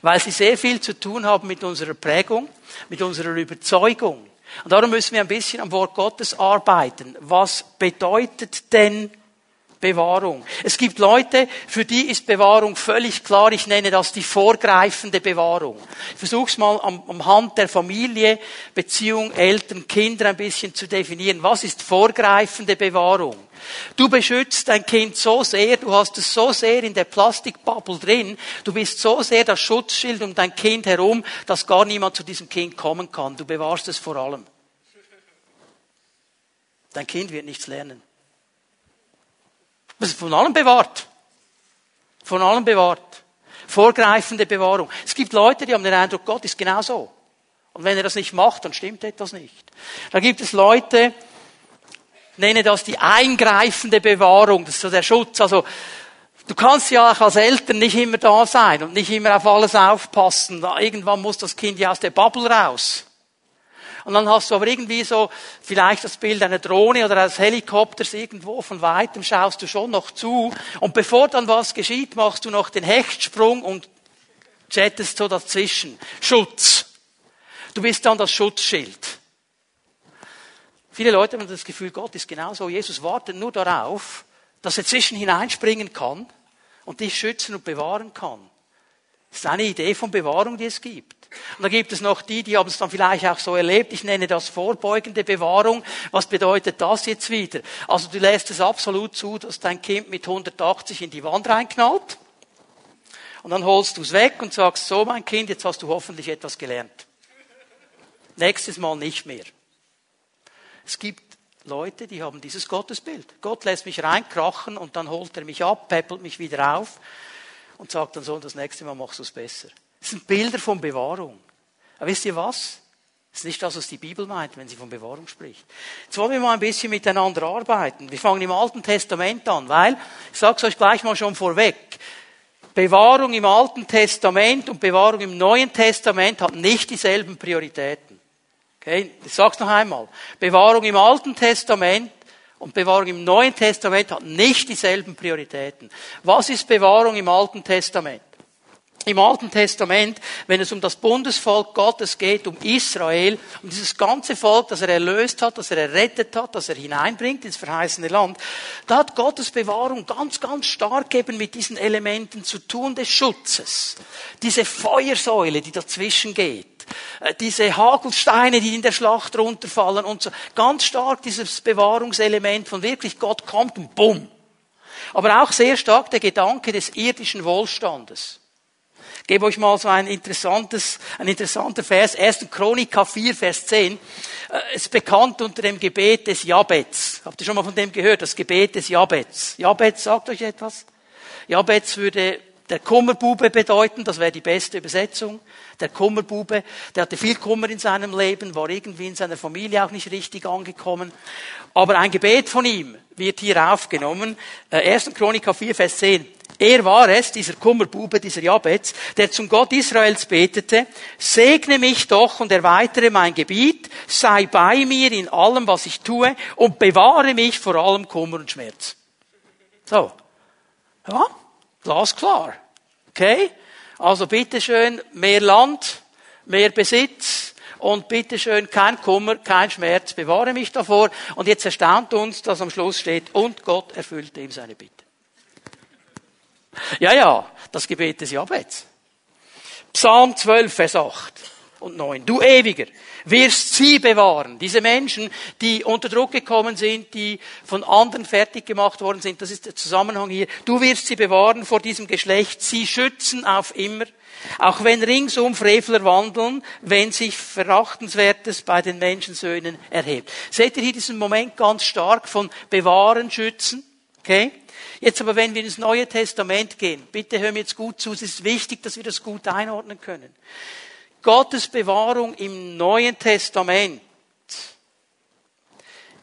Speaker 1: Weil sie sehr viel zu tun haben mit unserer Prägung, mit unserer Überzeugung. Und darum müssen wir ein bisschen am Wort Gottes arbeiten. Was bedeutet denn Bewahrung. Es gibt Leute, für die ist Bewahrung völlig klar. Ich nenne das die vorgreifende Bewahrung. Ich versuche es mal am, am Hand der Familie, Beziehung, Eltern, Kinder ein bisschen zu definieren. Was ist vorgreifende Bewahrung? Du beschützt dein Kind so sehr, du hast es so sehr in der Plastikbubble drin, du bist so sehr das Schutzschild um dein Kind herum, dass gar niemand zu diesem Kind kommen kann. Du bewahrst es vor allem. Dein Kind wird nichts lernen. Von allem bewahrt. Von allem bewahrt. Vorgreifende Bewahrung. Es gibt Leute, die haben den Eindruck, Gott ist genau so. Und wenn er das nicht macht, dann stimmt etwas nicht. Da gibt es Leute, nenne das die eingreifende Bewahrung, das ist so der Schutz. Also, du kannst ja auch als Eltern nicht immer da sein und nicht immer auf alles aufpassen. Irgendwann muss das Kind ja aus der Bubble raus. Und dann hast du aber irgendwie so vielleicht das Bild einer Drohne oder eines Helikopters irgendwo von weitem schaust du schon noch zu. Und bevor dann was geschieht, machst du noch den Hechtsprung und chattest so dazwischen. Schutz. Du bist dann das Schutzschild. Viele Leute haben das Gefühl, Gott ist genauso. Jesus wartet nur darauf, dass er zwischen hineinspringen kann und dich schützen und bewahren kann. Das ist eine Idee von Bewahrung, die es gibt. Und da gibt es noch die, die haben es dann vielleicht auch so erlebt. Ich nenne das vorbeugende Bewahrung. Was bedeutet das jetzt wieder? Also du lässt es absolut zu, dass dein Kind mit 180 in die Wand reinknallt. Und dann holst du es weg und sagst, so mein Kind, jetzt hast du hoffentlich etwas gelernt. Nächstes Mal nicht mehr. Es gibt Leute, die haben dieses Gottesbild. Gott lässt mich reinkrachen und dann holt er mich ab, peppelt mich wieder auf und sagt dann so, das nächste Mal machst du es besser. Das sind Bilder von Bewahrung. Aber wisst ihr was? Das ist nicht das, was die Bibel meint, wenn sie von Bewahrung spricht. Jetzt wollen wir mal ein bisschen miteinander arbeiten. Wir fangen im Alten Testament an, weil, ich sage es euch gleich mal schon vorweg, Bewahrung im Alten Testament und Bewahrung im Neuen Testament hat nicht dieselben Prioritäten. Okay, ich sag's noch einmal. Bewahrung im Alten Testament und Bewahrung im Neuen Testament hat nicht dieselben Prioritäten. Was ist Bewahrung im Alten Testament? Im Alten Testament, wenn es um das Bundesvolk Gottes geht, um Israel, um dieses ganze Volk, das er erlöst hat, das er errettet hat, das er hineinbringt ins verheißene Land, da hat Gottes Bewahrung ganz, ganz stark eben mit diesen Elementen zu tun des Schutzes. Diese Feuersäule, die dazwischen geht diese Hagelsteine, die in der Schlacht runterfallen und so. Ganz stark dieses Bewahrungselement von wirklich Gott kommt und bumm. Aber auch sehr stark der Gedanke des irdischen Wohlstandes. Ich gebe euch mal so ein interessantes, ein interessanter Vers. 1. Chronika 4, Vers 10. Äh, ist bekannt unter dem Gebet des Jabets. Habt ihr schon mal von dem gehört? Das Gebet des Jabets. Jabets sagt euch etwas? Jabets würde der Kummerbube bedeuten, das wäre die beste Übersetzung. Der Kummerbube, der hatte viel Kummer in seinem Leben, war irgendwie in seiner Familie auch nicht richtig angekommen. Aber ein Gebet von ihm wird hier aufgenommen. 1. Äh, Chronika 4, Vers 10. Er war es, dieser Kummerbube, dieser Jabez, der zum Gott Israels betete, segne mich doch und erweitere mein Gebiet, sei bei mir in allem, was ich tue und bewahre mich vor allem Kummer und Schmerz. So. Ja, glasklar. Okay? Also bitteschön, mehr Land, mehr Besitz, und bitteschön, kein Kummer, kein Schmerz, bewahre mich davor. Und jetzt erstaunt uns, dass am Schluss steht, und Gott erfüllte ihm seine Bitte. Ja, ja, das Gebet des Jabez. Psalm 12, Vers 8 und 9. Du Ewiger, wirst sie bewahren. Diese Menschen, die unter Druck gekommen sind, die von anderen fertig gemacht worden sind, das ist der Zusammenhang hier. Du wirst sie bewahren vor diesem Geschlecht, sie schützen auf immer. Auch wenn ringsum Frevler wandeln, wenn sich Verachtenswertes bei den Menschensöhnen erhebt. Seht ihr hier diesen Moment ganz stark von bewahren, schützen? Okay? Jetzt aber, wenn wir ins Neue Testament gehen, bitte hör mir jetzt gut zu, es ist wichtig, dass wir das gut einordnen können. Gottes Bewahrung im Neuen Testament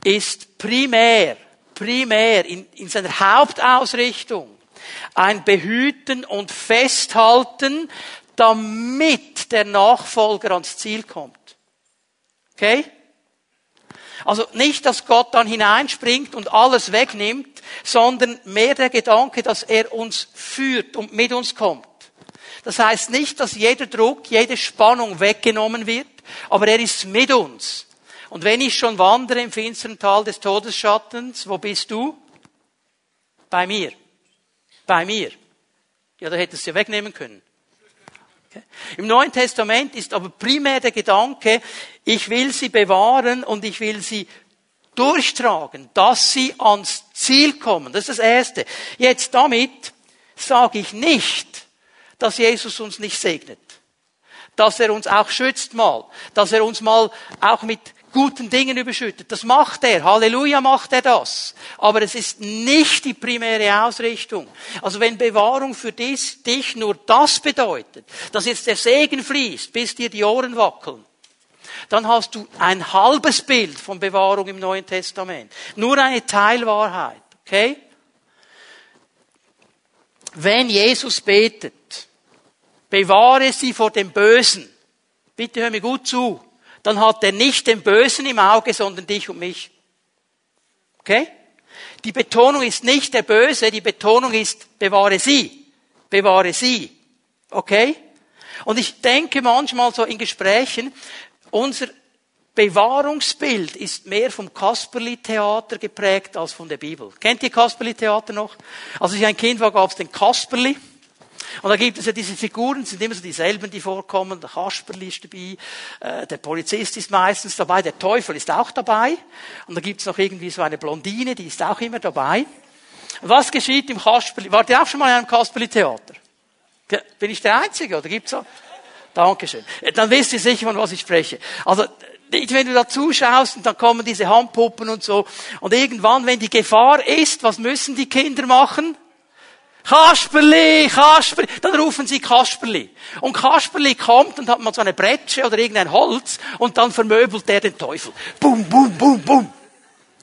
Speaker 1: ist primär, primär in, in seiner Hauptausrichtung ein Behüten und Festhalten, damit der Nachfolger ans Ziel kommt. Okay? Also nicht, dass Gott dann hineinspringt und alles wegnimmt, sondern mehr der Gedanke, dass er uns führt und mit uns kommt. Das heißt nicht, dass jeder Druck, jede Spannung weggenommen wird, aber er ist mit uns. Und wenn ich schon wandere im finsteren Tal des Todesschattens, wo bist du? Bei mir. Bei mir. Ja, da hättest du ja wegnehmen können. Okay. Im Neuen Testament ist aber primär der Gedanke, ich will sie bewahren und ich will sie durchtragen, dass sie ans Ziel kommen. Das ist das Erste. Jetzt damit sage ich nicht, dass Jesus uns nicht segnet. Dass er uns auch schützt mal. Dass er uns mal auch mit guten Dingen überschüttet. Das macht er. Halleluja macht er das. Aber es ist nicht die primäre Ausrichtung. Also wenn Bewahrung für dich, nur das bedeutet, dass jetzt der Segen fließt, bis dir die Ohren wackeln, dann hast du ein halbes Bild von Bewahrung im Neuen Testament. Nur eine Teilwahrheit. Okay? Wenn Jesus betet, bewahre sie vor dem Bösen. Bitte hör mir gut zu. Dann hat er nicht den Bösen im Auge, sondern dich und mich. Okay? Die Betonung ist nicht der Böse, die Betonung ist, bewahre sie. Bewahre sie. Okay? Und ich denke manchmal so in Gesprächen, unser Bewahrungsbild ist mehr vom Kasperli-Theater geprägt als von der Bibel. Kennt ihr Kasperli-Theater noch? Als ich ein Kind war, gab es den Kasperli. Und da gibt es ja diese Figuren, sind immer so dieselben, die vorkommen. Der Kasperli ist dabei, äh, der Polizist ist meistens dabei, der Teufel ist auch dabei. Und da gibt es noch irgendwie so eine Blondine, die ist auch immer dabei. Was geschieht im Kasperli? Wart ihr auch schon mal in einem Kasperli-Theater? Bin ich der Einzige oder gibt's so? Dankeschön. Dann wisst ihr sicher, von was ich spreche. Also, wenn du da zuschaust und dann kommen diese Handpuppen und so, und irgendwann, wenn die Gefahr ist, was müssen die Kinder machen? Kasperli, Kasperli. Dann rufen sie Kasperli. Und Kasperli kommt und hat mal so eine Bretsche oder irgendein Holz und dann vermöbelt er den Teufel. Bum, bum, bum, bum.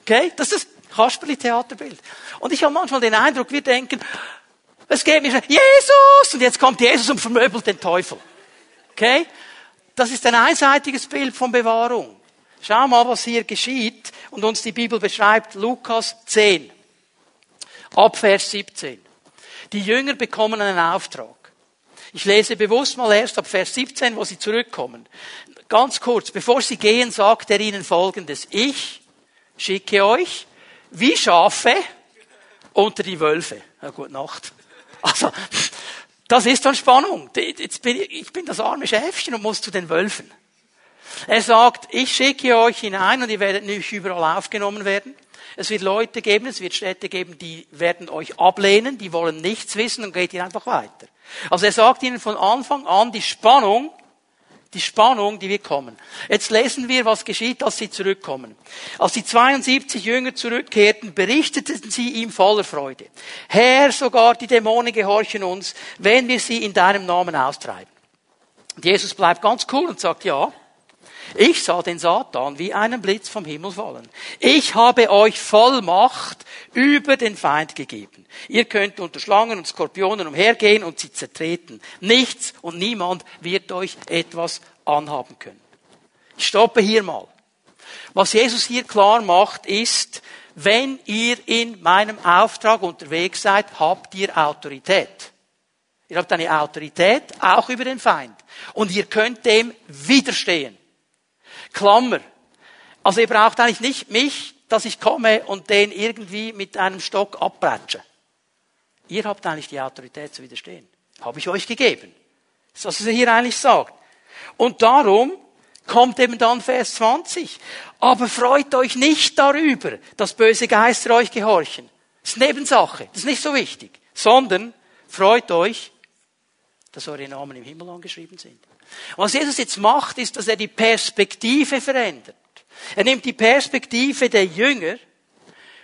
Speaker 1: Okay? Das ist das Kasperli-Theaterbild. Und ich habe manchmal den Eindruck, wir denken, es geht mir schon, Jesus! Und jetzt kommt Jesus und vermöbelt den Teufel. Okay? Das ist ein einseitiges Bild von Bewahrung. Schau mal, was hier geschieht und uns die Bibel beschreibt. Lukas 10, ab Vers 17. Die Jünger bekommen einen Auftrag. Ich lese bewusst mal erst ab Vers 17, wo sie zurückkommen. Ganz kurz, bevor sie gehen, sagt er ihnen Folgendes. Ich schicke euch wie Schafe unter die Wölfe. Ja, gute Nacht. Also, das ist dann Spannung. Jetzt bin ich, ich bin das arme Schäfchen und muss zu den Wölfen. Er sagt, ich schicke euch hinein und ihr werdet nicht überall aufgenommen werden. Es wird Leute geben, es wird Städte geben, die werden euch ablehnen, die wollen nichts wissen und geht ihr einfach weiter. Also er sagt ihnen von Anfang an die Spannung, die Spannung, die wir kommen. Jetzt lesen wir, was geschieht, als sie zurückkommen. Als die 72 Jünger zurückkehrten, berichteten sie ihm voller Freude. Herr, sogar die Dämonen gehorchen uns, wenn wir sie in deinem Namen austreiben. Und Jesus bleibt ganz cool und sagt, ja, ich sah den Satan wie einen Blitz vom Himmel fallen. Ich habe euch Vollmacht über den Feind gegeben. Ihr könnt unter Schlangen und Skorpionen umhergehen und sie zertreten. Nichts und niemand wird euch etwas anhaben können. Ich stoppe hier mal. Was Jesus hier klar macht, ist, wenn ihr in meinem Auftrag unterwegs seid, habt ihr Autorität. Ihr habt eine Autorität auch über den Feind. Und ihr könnt dem widerstehen. Klammer. Also ihr braucht eigentlich nicht mich, dass ich komme und den irgendwie mit einem Stock abbreitsche. Ihr habt eigentlich die Autorität zu widerstehen. Habe ich euch gegeben. Das ist, was er hier eigentlich sagt. Und darum kommt eben dann Vers 20. Aber freut euch nicht darüber, dass böse Geister euch gehorchen. Das ist Nebensache. Das ist nicht so wichtig. Sondern freut euch, dass eure Namen im Himmel angeschrieben sind. Was Jesus jetzt macht, ist, dass er die Perspektive verändert. Er nimmt die Perspektive der Jünger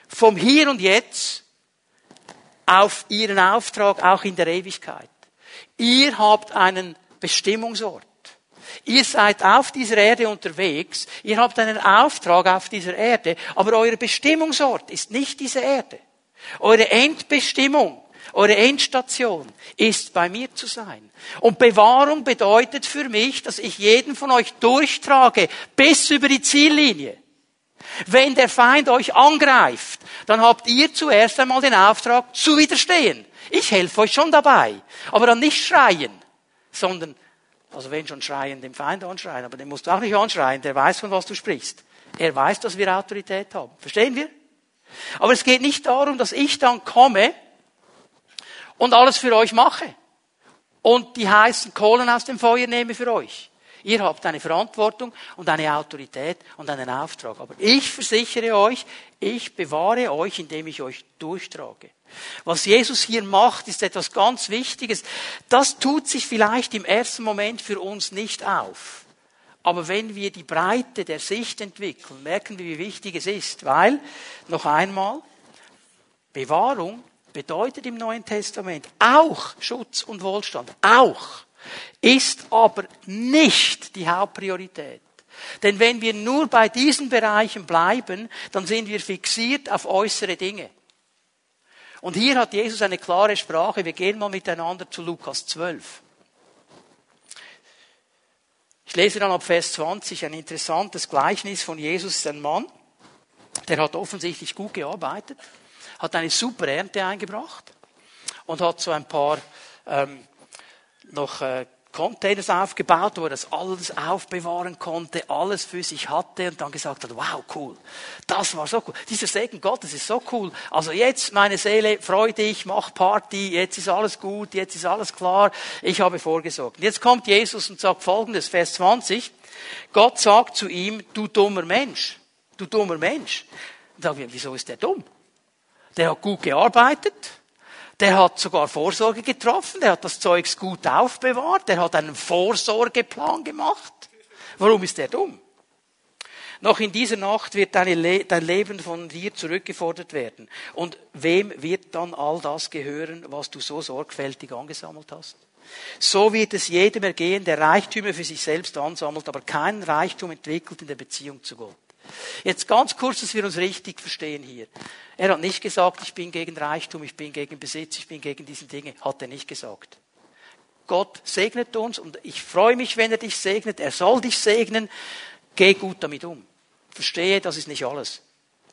Speaker 1: vom Hier und Jetzt auf ihren Auftrag auch in der Ewigkeit. Ihr habt einen Bestimmungsort. Ihr seid auf dieser Erde unterwegs. Ihr habt einen Auftrag auf dieser Erde. Aber euer Bestimmungsort ist nicht diese Erde. Eure Endbestimmung eure Endstation ist bei mir zu sein. Und Bewahrung bedeutet für mich, dass ich jeden von euch durchtrage bis über die Ziellinie. Wenn der Feind euch angreift, dann habt ihr zuerst einmal den Auftrag zu widerstehen. Ich helfe euch schon dabei. Aber dann nicht schreien, sondern, also wenn schon schreien, den Feind anschreien, aber den musst du auch nicht anschreien, der weiß, von was du sprichst. Er weiß, dass wir Autorität haben. Verstehen wir? Aber es geht nicht darum, dass ich dann komme und alles für euch mache und die heißen Kohlen aus dem Feuer nehme für euch. Ihr habt eine Verantwortung und eine Autorität und einen Auftrag. Aber ich versichere euch, ich bewahre euch, indem ich euch durchtrage. Was Jesus hier macht, ist etwas ganz Wichtiges. Das tut sich vielleicht im ersten Moment für uns nicht auf. Aber wenn wir die Breite der Sicht entwickeln, merken wir, wie wichtig es ist. Weil, noch einmal, Bewahrung bedeutet im Neuen Testament auch Schutz und Wohlstand. Auch. Ist aber nicht die Hauptpriorität. Denn wenn wir nur bei diesen Bereichen bleiben, dann sind wir fixiert auf äußere Dinge. Und hier hat Jesus eine klare Sprache. Wir gehen mal miteinander zu Lukas 12. Ich lese dann ab Vers 20 ein interessantes Gleichnis von Jesus, ein Mann, der hat offensichtlich gut gearbeitet, hat eine super Ernte eingebracht und hat so ein paar ähm, noch äh, Containers aufgebaut, wo er das alles aufbewahren konnte, alles für sich hatte und dann gesagt hat, wow, cool. Das war so cool. Dieser Segen Gottes ist so cool. Also jetzt, meine Seele, freu dich, mach Party, jetzt ist alles gut, jetzt ist alles klar, ich habe vorgesorgt. Jetzt kommt Jesus und sagt folgendes, Vers 20. Gott sagt zu ihm, du dummer Mensch, du dummer Mensch. Und sagen wir, wieso ist der dumm? Der hat gut gearbeitet, der hat sogar Vorsorge getroffen, der hat das Zeugs gut aufbewahrt, der hat einen Vorsorgeplan gemacht. Warum ist der dumm? Noch in dieser Nacht wird dein Leben von dir zurückgefordert werden. Und wem wird dann all das gehören, was du so sorgfältig angesammelt hast? So wird es jedem ergehen, der Reichtümer für sich selbst ansammelt, aber keinen Reichtum entwickelt in der Beziehung zu Gott. Jetzt ganz kurz, dass wir uns richtig verstehen hier. Er hat nicht gesagt, ich bin gegen Reichtum, ich bin gegen Besitz, ich bin gegen diese Dinge. Hat er nicht gesagt. Gott segnet uns und ich freue mich, wenn er dich segnet. Er soll dich segnen. Geh gut damit um. Verstehe, das ist nicht alles.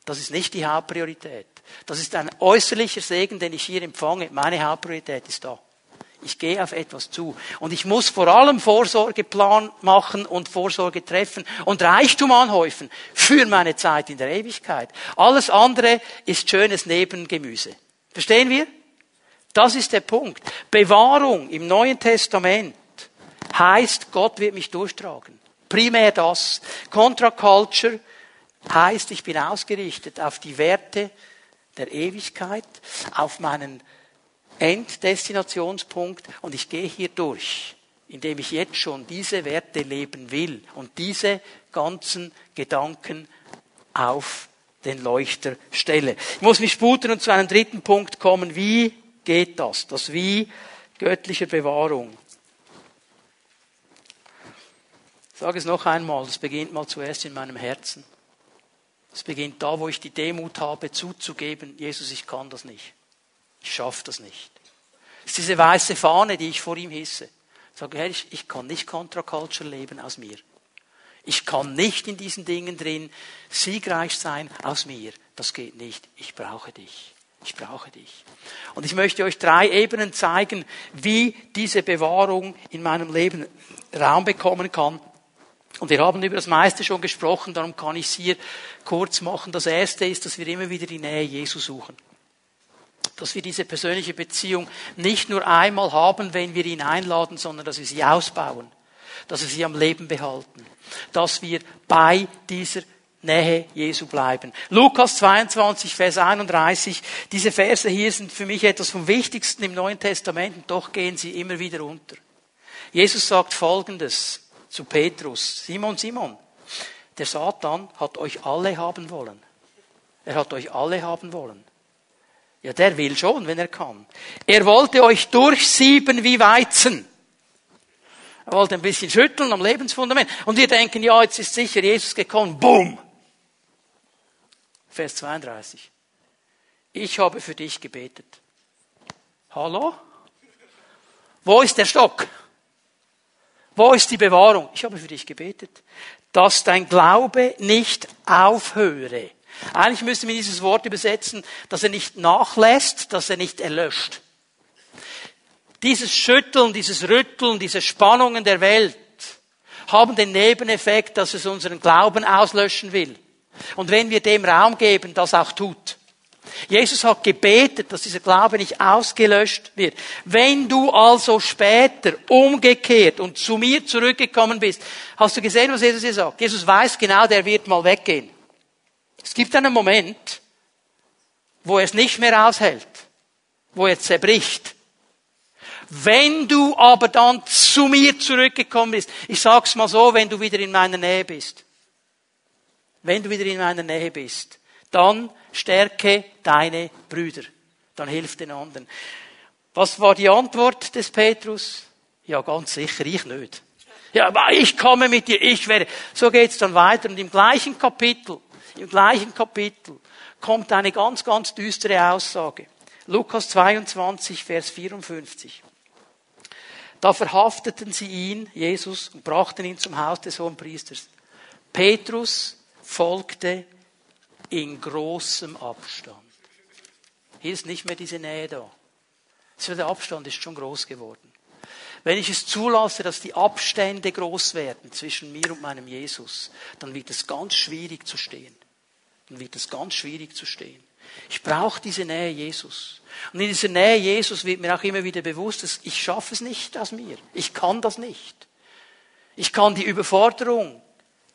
Speaker 1: Das ist nicht die Hauptpriorität. Das ist ein äußerlicher Segen, den ich hier empfange. Meine Hauptpriorität ist da. Ich gehe auf etwas zu. Und ich muss vor allem Vorsorgeplan machen und Vorsorge treffen und Reichtum anhäufen für meine Zeit in der Ewigkeit. Alles andere ist schönes Nebengemüse. Verstehen wir? Das ist der Punkt. Bewahrung im Neuen Testament heißt, Gott wird mich durchtragen. Primär das. Contra Culture heißt, ich bin ausgerichtet auf die Werte der Ewigkeit, auf meinen Enddestinationspunkt und ich gehe hier durch, indem ich jetzt schon diese Werte leben will und diese ganzen Gedanken auf den Leuchter stelle. Ich muss mich sputen und zu einem dritten Punkt kommen. Wie geht das? Das Wie göttlicher Bewahrung. Ich sage es noch einmal, das beginnt mal zuerst in meinem Herzen. Es beginnt da, wo ich die Demut habe, zuzugeben, Jesus, ich kann das nicht. Ich schaffe das nicht. Das ist diese weiße Fahne, die ich vor ihm hisse. Ich sage, Herr, ich, ich kann nicht Contra Culture leben aus mir. Ich kann nicht in diesen Dingen drin siegreich sein aus mir. Das geht nicht. Ich brauche dich. Ich brauche dich. Und ich möchte euch drei Ebenen zeigen, wie diese Bewahrung in meinem Leben Raum bekommen kann. Und wir haben über das meiste schon gesprochen, darum kann ich es hier kurz machen. Das erste ist, dass wir immer wieder die Nähe Jesu suchen dass wir diese persönliche Beziehung nicht nur einmal haben, wenn wir ihn einladen, sondern dass wir sie ausbauen, dass wir sie am Leben behalten, dass wir bei dieser Nähe Jesu bleiben. Lukas 22, Vers 31. Diese Verse hier sind für mich etwas vom Wichtigsten im Neuen Testament und doch gehen sie immer wieder unter. Jesus sagt Folgendes zu Petrus. Simon, Simon, der Satan hat euch alle haben wollen. Er hat euch alle haben wollen. Ja, der will schon, wenn er kann. Er wollte euch durchsieben wie Weizen. Er wollte ein bisschen schütteln am Lebensfundament. Und wir denken, ja, jetzt ist sicher Jesus gekommen. Boom! Vers 32. Ich habe für dich gebetet. Hallo? Wo ist der Stock? Wo ist die Bewahrung? Ich habe für dich gebetet, dass dein Glaube nicht aufhöre. Eigentlich müsste man dieses Wort übersetzen, dass er nicht nachlässt, dass er nicht erlöscht. Dieses Schütteln, dieses Rütteln, diese Spannungen der Welt haben den Nebeneffekt, dass es unseren Glauben auslöschen will. Und wenn wir dem Raum geben, das auch tut. Jesus hat gebetet, dass dieser Glaube nicht ausgelöscht wird. Wenn du also später umgekehrt und zu mir zurückgekommen bist, hast du gesehen, was Jesus hier sagt? Jesus weiß genau, der wird mal weggehen. Es gibt einen Moment, wo er es nicht mehr aushält, wo er zerbricht. Wenn du aber dann zu mir zurückgekommen bist, ich sag's mal so, wenn du wieder in meiner Nähe bist, wenn du wieder in meiner Nähe bist, dann stärke deine Brüder. Dann hilf den anderen. Was war die Antwort des Petrus? Ja, ganz sicher, ich nicht. Ja, aber ich komme mit dir, ich werde. So geht's dann weiter. Und im gleichen Kapitel, im gleichen Kapitel kommt eine ganz, ganz düstere Aussage. Lukas 22, Vers 54. Da verhafteten sie ihn, Jesus, und brachten ihn zum Haus des hohen Priesters. Petrus folgte in großem Abstand. Hier ist nicht mehr diese Nähe da. Der Abstand ist schon groß geworden. Wenn ich es zulasse, dass die Abstände groß werden zwischen mir und meinem Jesus, dann wird es ganz schwierig zu stehen. Dann wird es ganz schwierig zu stehen. Ich brauche diese Nähe Jesus. Und in dieser Nähe Jesus wird mir auch immer wieder bewusst, dass ich schaffe es nicht aus mir. Ich kann das nicht. Ich kann die Überforderung,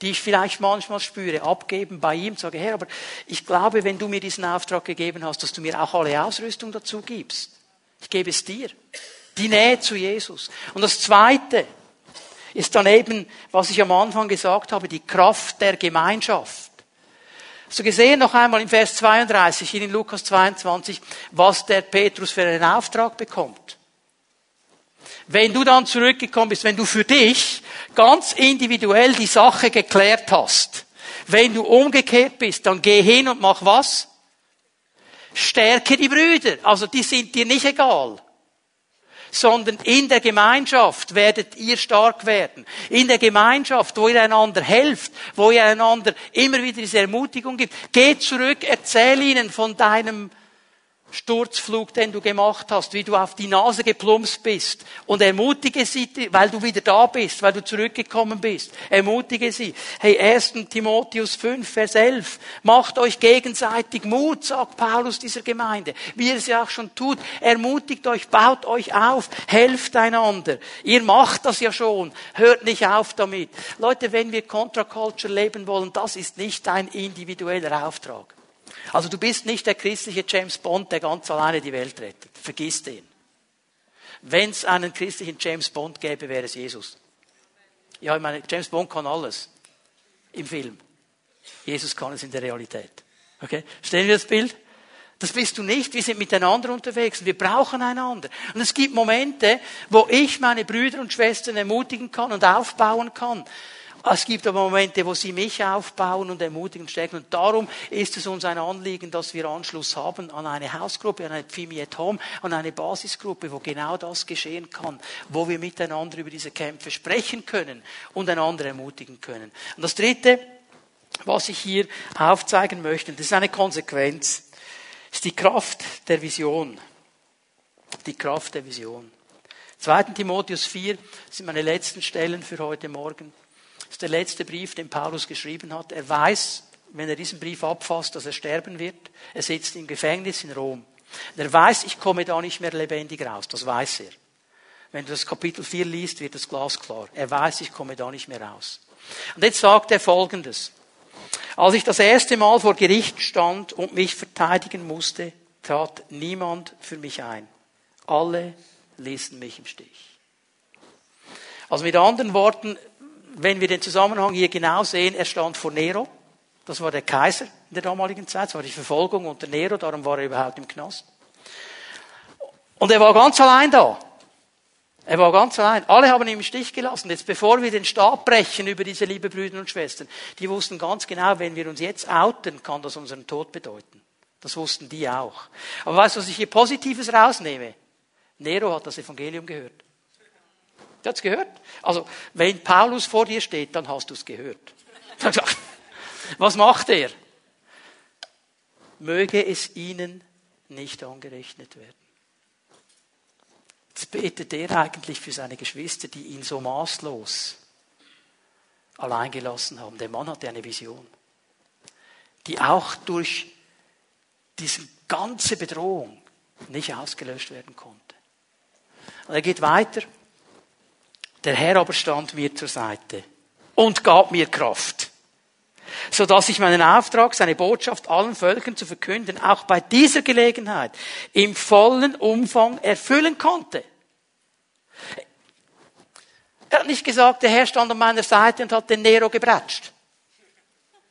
Speaker 1: die ich vielleicht manchmal spüre, abgeben bei ihm, sage, Herr, aber ich glaube, wenn du mir diesen Auftrag gegeben hast, dass du mir auch alle Ausrüstung dazu gibst. Ich gebe es dir. Die Nähe zu Jesus. Und das Zweite ist dann eben, was ich am Anfang gesagt habe, die Kraft der Gemeinschaft. Hast du gesehen noch einmal im Vers 32, hier in Lukas 22, was der Petrus für einen Auftrag bekommt? Wenn du dann zurückgekommen bist, wenn du für dich ganz individuell die Sache geklärt hast, wenn du umgekehrt bist, dann geh hin und mach was? Stärke die Brüder. Also die sind dir nicht egal sondern in der Gemeinschaft werdet ihr stark werden. In der Gemeinschaft, wo ihr einander helft, wo ihr einander immer wieder diese Ermutigung gibt. Geht zurück, erzähl ihnen von deinem Sturzflug, den du gemacht hast, wie du auf die Nase geplumpst bist. Und ermutige sie, weil du wieder da bist, weil du zurückgekommen bist. Ermutige sie. Hey, 1. Timotheus 5, Vers 11. Macht euch gegenseitig Mut, sagt Paulus dieser Gemeinde. Wie er es ja auch schon tut. Ermutigt euch, baut euch auf, helft einander. Ihr macht das ja schon. Hört nicht auf damit. Leute, wenn wir Contra Culture leben wollen, das ist nicht ein individueller Auftrag. Also du bist nicht der christliche James Bond, der ganz alleine die Welt rettet. Vergiss den. Wenn es einen christlichen James Bond gäbe, wäre es Jesus. Ja, ich meine, James Bond kann alles im Film. Jesus kann es in der Realität. Okay? Stellen wir das Bild? Das bist du nicht. Wir sind miteinander unterwegs wir brauchen einander. Und es gibt Momente, wo ich meine Brüder und Schwestern ermutigen kann und aufbauen kann. Es gibt aber Momente, wo sie mich aufbauen und ermutigen und stärken. Und darum ist es uns ein Anliegen, dass wir Anschluss haben an eine Hausgruppe, an eine Pfimi at Home, an eine Basisgruppe, wo genau das geschehen kann, wo wir miteinander über diese Kämpfe sprechen können und einander ermutigen können. Und das Dritte, was ich hier aufzeigen möchte, das ist eine Konsequenz, ist die Kraft der Vision. Die Kraft der Vision. 2. Timotheus 4 sind meine letzten Stellen für heute Morgen. Das ist der letzte Brief, den Paulus geschrieben hat. Er weiß, wenn er diesen Brief abfasst, dass er sterben wird. Er sitzt im Gefängnis in Rom. er weiß, ich komme da nicht mehr lebendig raus. Das weiß er. Wenn du das Kapitel 4 liest, wird das glasklar. Er weiß, ich komme da nicht mehr raus. Und jetzt sagt er Folgendes. Als ich das erste Mal vor Gericht stand und mich verteidigen musste, trat niemand für mich ein. Alle ließen mich im Stich. Also mit anderen Worten, wenn wir den Zusammenhang hier genau sehen, er stand vor Nero. Das war der Kaiser in der damaligen Zeit. Das war die Verfolgung unter Nero. Darum war er überhaupt im Knast. Und er war ganz allein da. Er war ganz allein. Alle haben ihn im Stich gelassen. Jetzt, bevor wir den Stab brechen über diese liebe Brüder und Schwestern, die wussten ganz genau, wenn wir uns jetzt outen, kann das unseren Tod bedeuten. Das wussten die auch. Aber weißt du, was ich hier Positives rausnehme? Nero hat das Evangelium gehört. Der hat's gehört. Also, wenn Paulus vor dir steht, dann hast du es gehört. Was macht er? Möge es ihnen nicht angerechnet werden. Jetzt betet er eigentlich für seine Geschwister, die ihn so maßlos allein gelassen haben. Der Mann hatte eine Vision, die auch durch diese ganze Bedrohung nicht ausgelöscht werden konnte. Und er geht weiter. Der Herr aber stand mir zur Seite und gab mir Kraft, so dass ich meinen Auftrag, seine Botschaft allen Völkern zu verkünden, auch bei dieser Gelegenheit im vollen Umfang erfüllen konnte. Er hat nicht gesagt, der Herr stand an meiner Seite und hat den Nero gebratscht.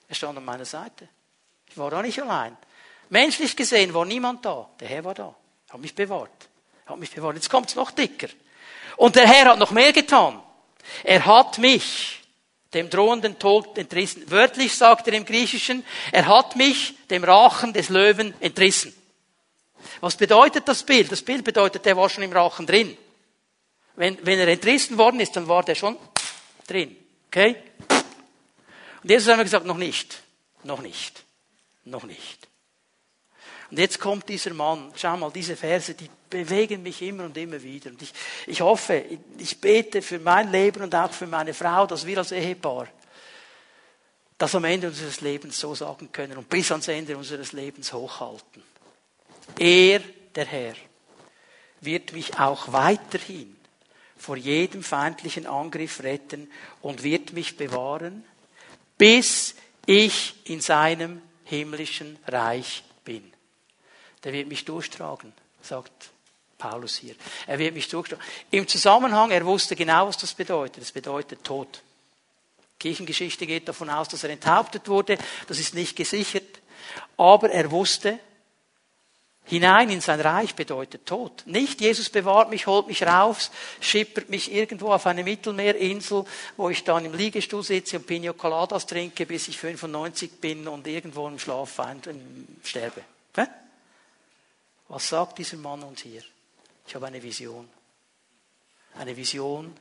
Speaker 1: Er stand an meiner Seite. Ich war da nicht allein. Menschlich gesehen war niemand da. Der Herr war da. Hat mich bewahrt. Hat mich bewahrt. Jetzt kommt's noch dicker. Und der Herr hat noch mehr getan. Er hat mich dem drohenden Tod entrissen. Wörtlich sagt er im Griechischen, er hat mich dem Rachen des Löwen entrissen. Was bedeutet das Bild? Das Bild bedeutet, der war schon im Rachen drin. Wenn, wenn er entrissen worden ist, dann war der schon drin. Okay? Und Jesus hat mir gesagt, noch nicht. Noch nicht. Noch nicht. Und jetzt kommt dieser Mann, schau mal, diese Verse, die bewegen mich immer und immer wieder. Und ich, ich hoffe, ich bete für mein Leben und auch für meine Frau, dass wir als Ehepaar das am Ende unseres Lebens so sagen können und bis ans Ende unseres Lebens hochhalten. Er, der Herr, wird mich auch weiterhin vor jedem feindlichen Angriff retten und wird mich bewahren, bis ich in seinem himmlischen Reich der wird mich durchtragen, sagt Paulus hier. Er wird mich durchtragen. Im Zusammenhang, er wusste genau, was das bedeutet. Das bedeutet Tod. Kirchengeschichte geht davon aus, dass er enthauptet wurde. Das ist nicht gesichert. Aber er wusste, hinein in sein Reich bedeutet Tod. Nicht Jesus bewahrt mich, holt mich raus, schippert mich irgendwo auf eine Mittelmeerinsel, wo ich dann im Liegestuhl sitze und Pina Coladas trinke, bis ich 95 bin und irgendwo im Schlaf sterbe. Was sagt dieser Mann uns hier? Ich habe eine Vision. Eine Vision,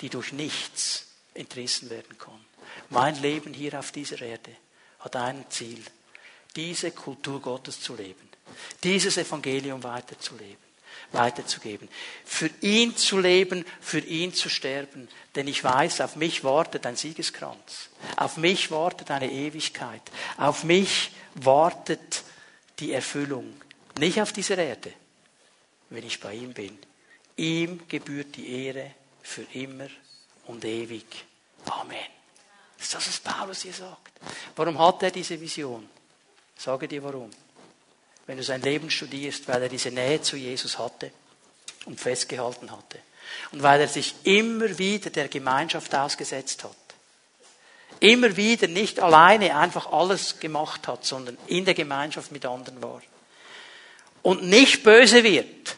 Speaker 1: die durch nichts entrissen werden kann. Mein Leben hier auf dieser Erde hat ein Ziel, diese Kultur Gottes zu leben, dieses Evangelium weiterzuleben, weiterzugeben, für ihn zu leben, für ihn zu sterben, denn ich weiß, auf mich wartet ein Siegeskranz, auf mich wartet eine Ewigkeit, auf mich wartet die Erfüllung nicht auf dieser Erde, wenn ich bei ihm bin. Ihm gebührt die Ehre für immer und ewig. Amen. Das ist das, was Paulus hier sagt. Warum hat er diese Vision? Sage dir warum. Wenn du sein Leben studierst, weil er diese Nähe zu Jesus hatte und festgehalten hatte. Und weil er sich immer wieder der Gemeinschaft ausgesetzt hat. Immer wieder nicht alleine einfach alles gemacht hat, sondern in der Gemeinschaft mit anderen war und nicht böse wird,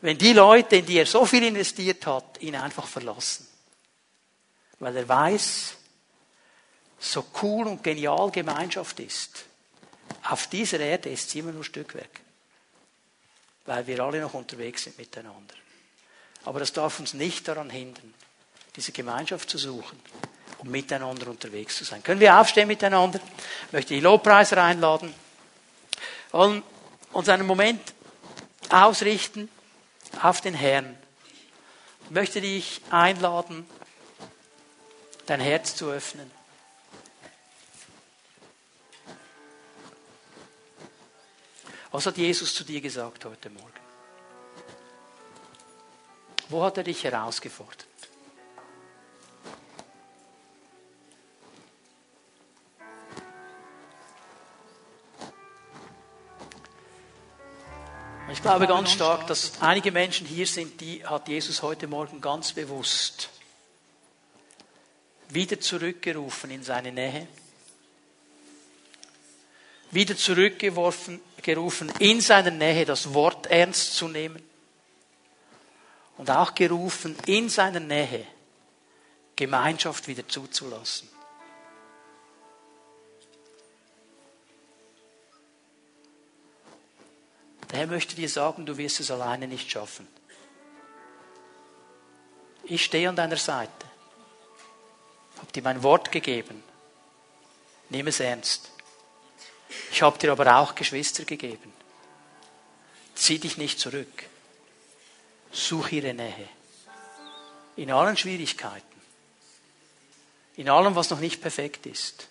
Speaker 1: wenn die Leute, in die er so viel investiert hat, ihn einfach verlassen. Weil er weiß, so cool und genial Gemeinschaft ist, auf dieser Erde ist sie immer nur Stückwerk. Weil wir alle noch unterwegs sind miteinander. Aber das darf uns nicht daran hindern, diese Gemeinschaft zu suchen und miteinander unterwegs zu sein. Können wir aufstehen miteinander? Ich möchte die Lobpreiser einladen. Und uns einen Moment ausrichten auf den Herrn. Ich möchte dich einladen, dein Herz zu öffnen. Was hat Jesus zu dir gesagt heute Morgen? Wo hat er dich herausgefordert? Ich glaube ganz stark, dass einige Menschen hier sind, die hat Jesus heute Morgen ganz bewusst wieder zurückgerufen in seine Nähe, wieder zurückgeworfen, gerufen in seiner Nähe das Wort ernst zu nehmen und auch gerufen in seiner Nähe Gemeinschaft wieder zuzulassen. Der Herr möchte dir sagen, du wirst es alleine nicht schaffen. Ich stehe an deiner Seite. Habe dir mein Wort gegeben. Nimm es ernst. Ich habe dir aber auch Geschwister gegeben. Zieh dich nicht zurück. Such ihre Nähe. In allen Schwierigkeiten, in allem, was noch nicht perfekt ist,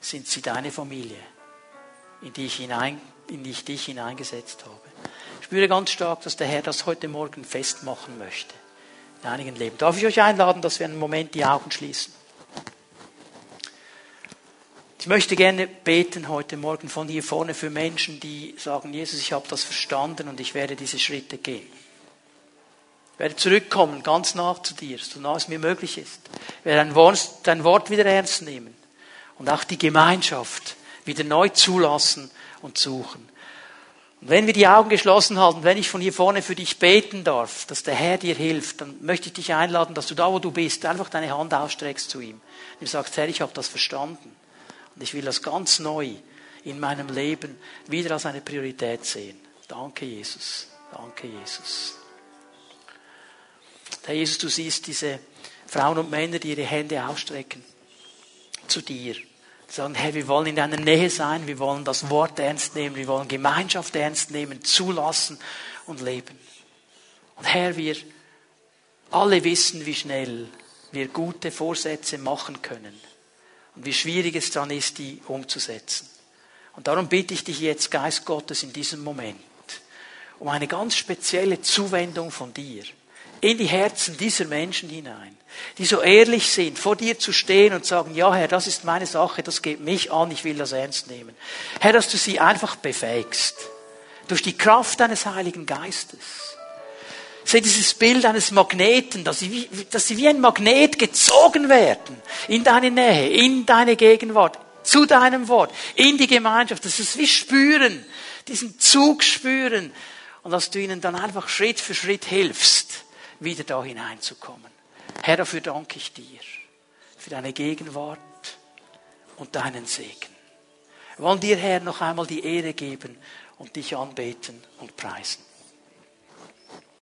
Speaker 1: sind sie deine Familie. in die ich, hinein, in die ich dich hineingesetzt habe. Ich spüre ganz stark, dass der Herr das heute Morgen festmachen möchte. In einigen Leben. Darf ich euch einladen, dass wir einen Moment die Augen schließen? Ich möchte gerne beten heute Morgen von hier vorne für Menschen, die sagen, Jesus, ich habe das verstanden und ich werde diese Schritte gehen. Ich werde zurückkommen, ganz nach zu dir, so nah es mir möglich ist. Ich werde dein Wort wieder ernst nehmen und auch die Gemeinschaft wieder neu zulassen und suchen. Und wenn wir die Augen geschlossen halten, wenn ich von hier vorne für dich beten darf, dass der Herr dir hilft, dann möchte ich dich einladen, dass du da, wo du bist, einfach deine Hand ausstreckst zu ihm. Und du sagst, Herr, ich habe das verstanden. Und ich will das ganz neu in meinem Leben wieder als eine Priorität sehen. Danke, Jesus. Danke, Jesus. Herr Jesus, du siehst diese Frauen und Männer, die ihre Hände ausstrecken zu dir. Sagen, Herr, wir wollen in deiner Nähe sein, wir wollen das Wort ernst nehmen, wir wollen Gemeinschaft ernst nehmen, zulassen und leben. Und Herr, wir alle wissen, wie schnell wir gute Vorsätze machen können und wie schwierig es dann ist, die umzusetzen. Und darum bitte ich dich jetzt, Geist Gottes, in diesem Moment, um eine ganz spezielle Zuwendung von dir in die Herzen dieser Menschen hinein, die so ehrlich sind, vor dir zu stehen und sagen, ja Herr, das ist meine Sache, das geht mich an, ich will das ernst nehmen. Herr, dass du sie einfach befähigst, durch die Kraft deines Heiligen Geistes. Seht dieses Bild eines Magneten, dass sie, wie, dass sie wie ein Magnet gezogen werden in deine Nähe, in deine Gegenwart, zu deinem Wort, in die Gemeinschaft, sie es wie spüren, diesen Zug spüren und dass du ihnen dann einfach Schritt für Schritt hilfst, wieder da hineinzukommen. Herr, dafür danke ich dir, für deine Gegenwart und deinen Segen. Wir wollen dir, Herr, noch einmal die Ehre geben und dich anbeten und preisen.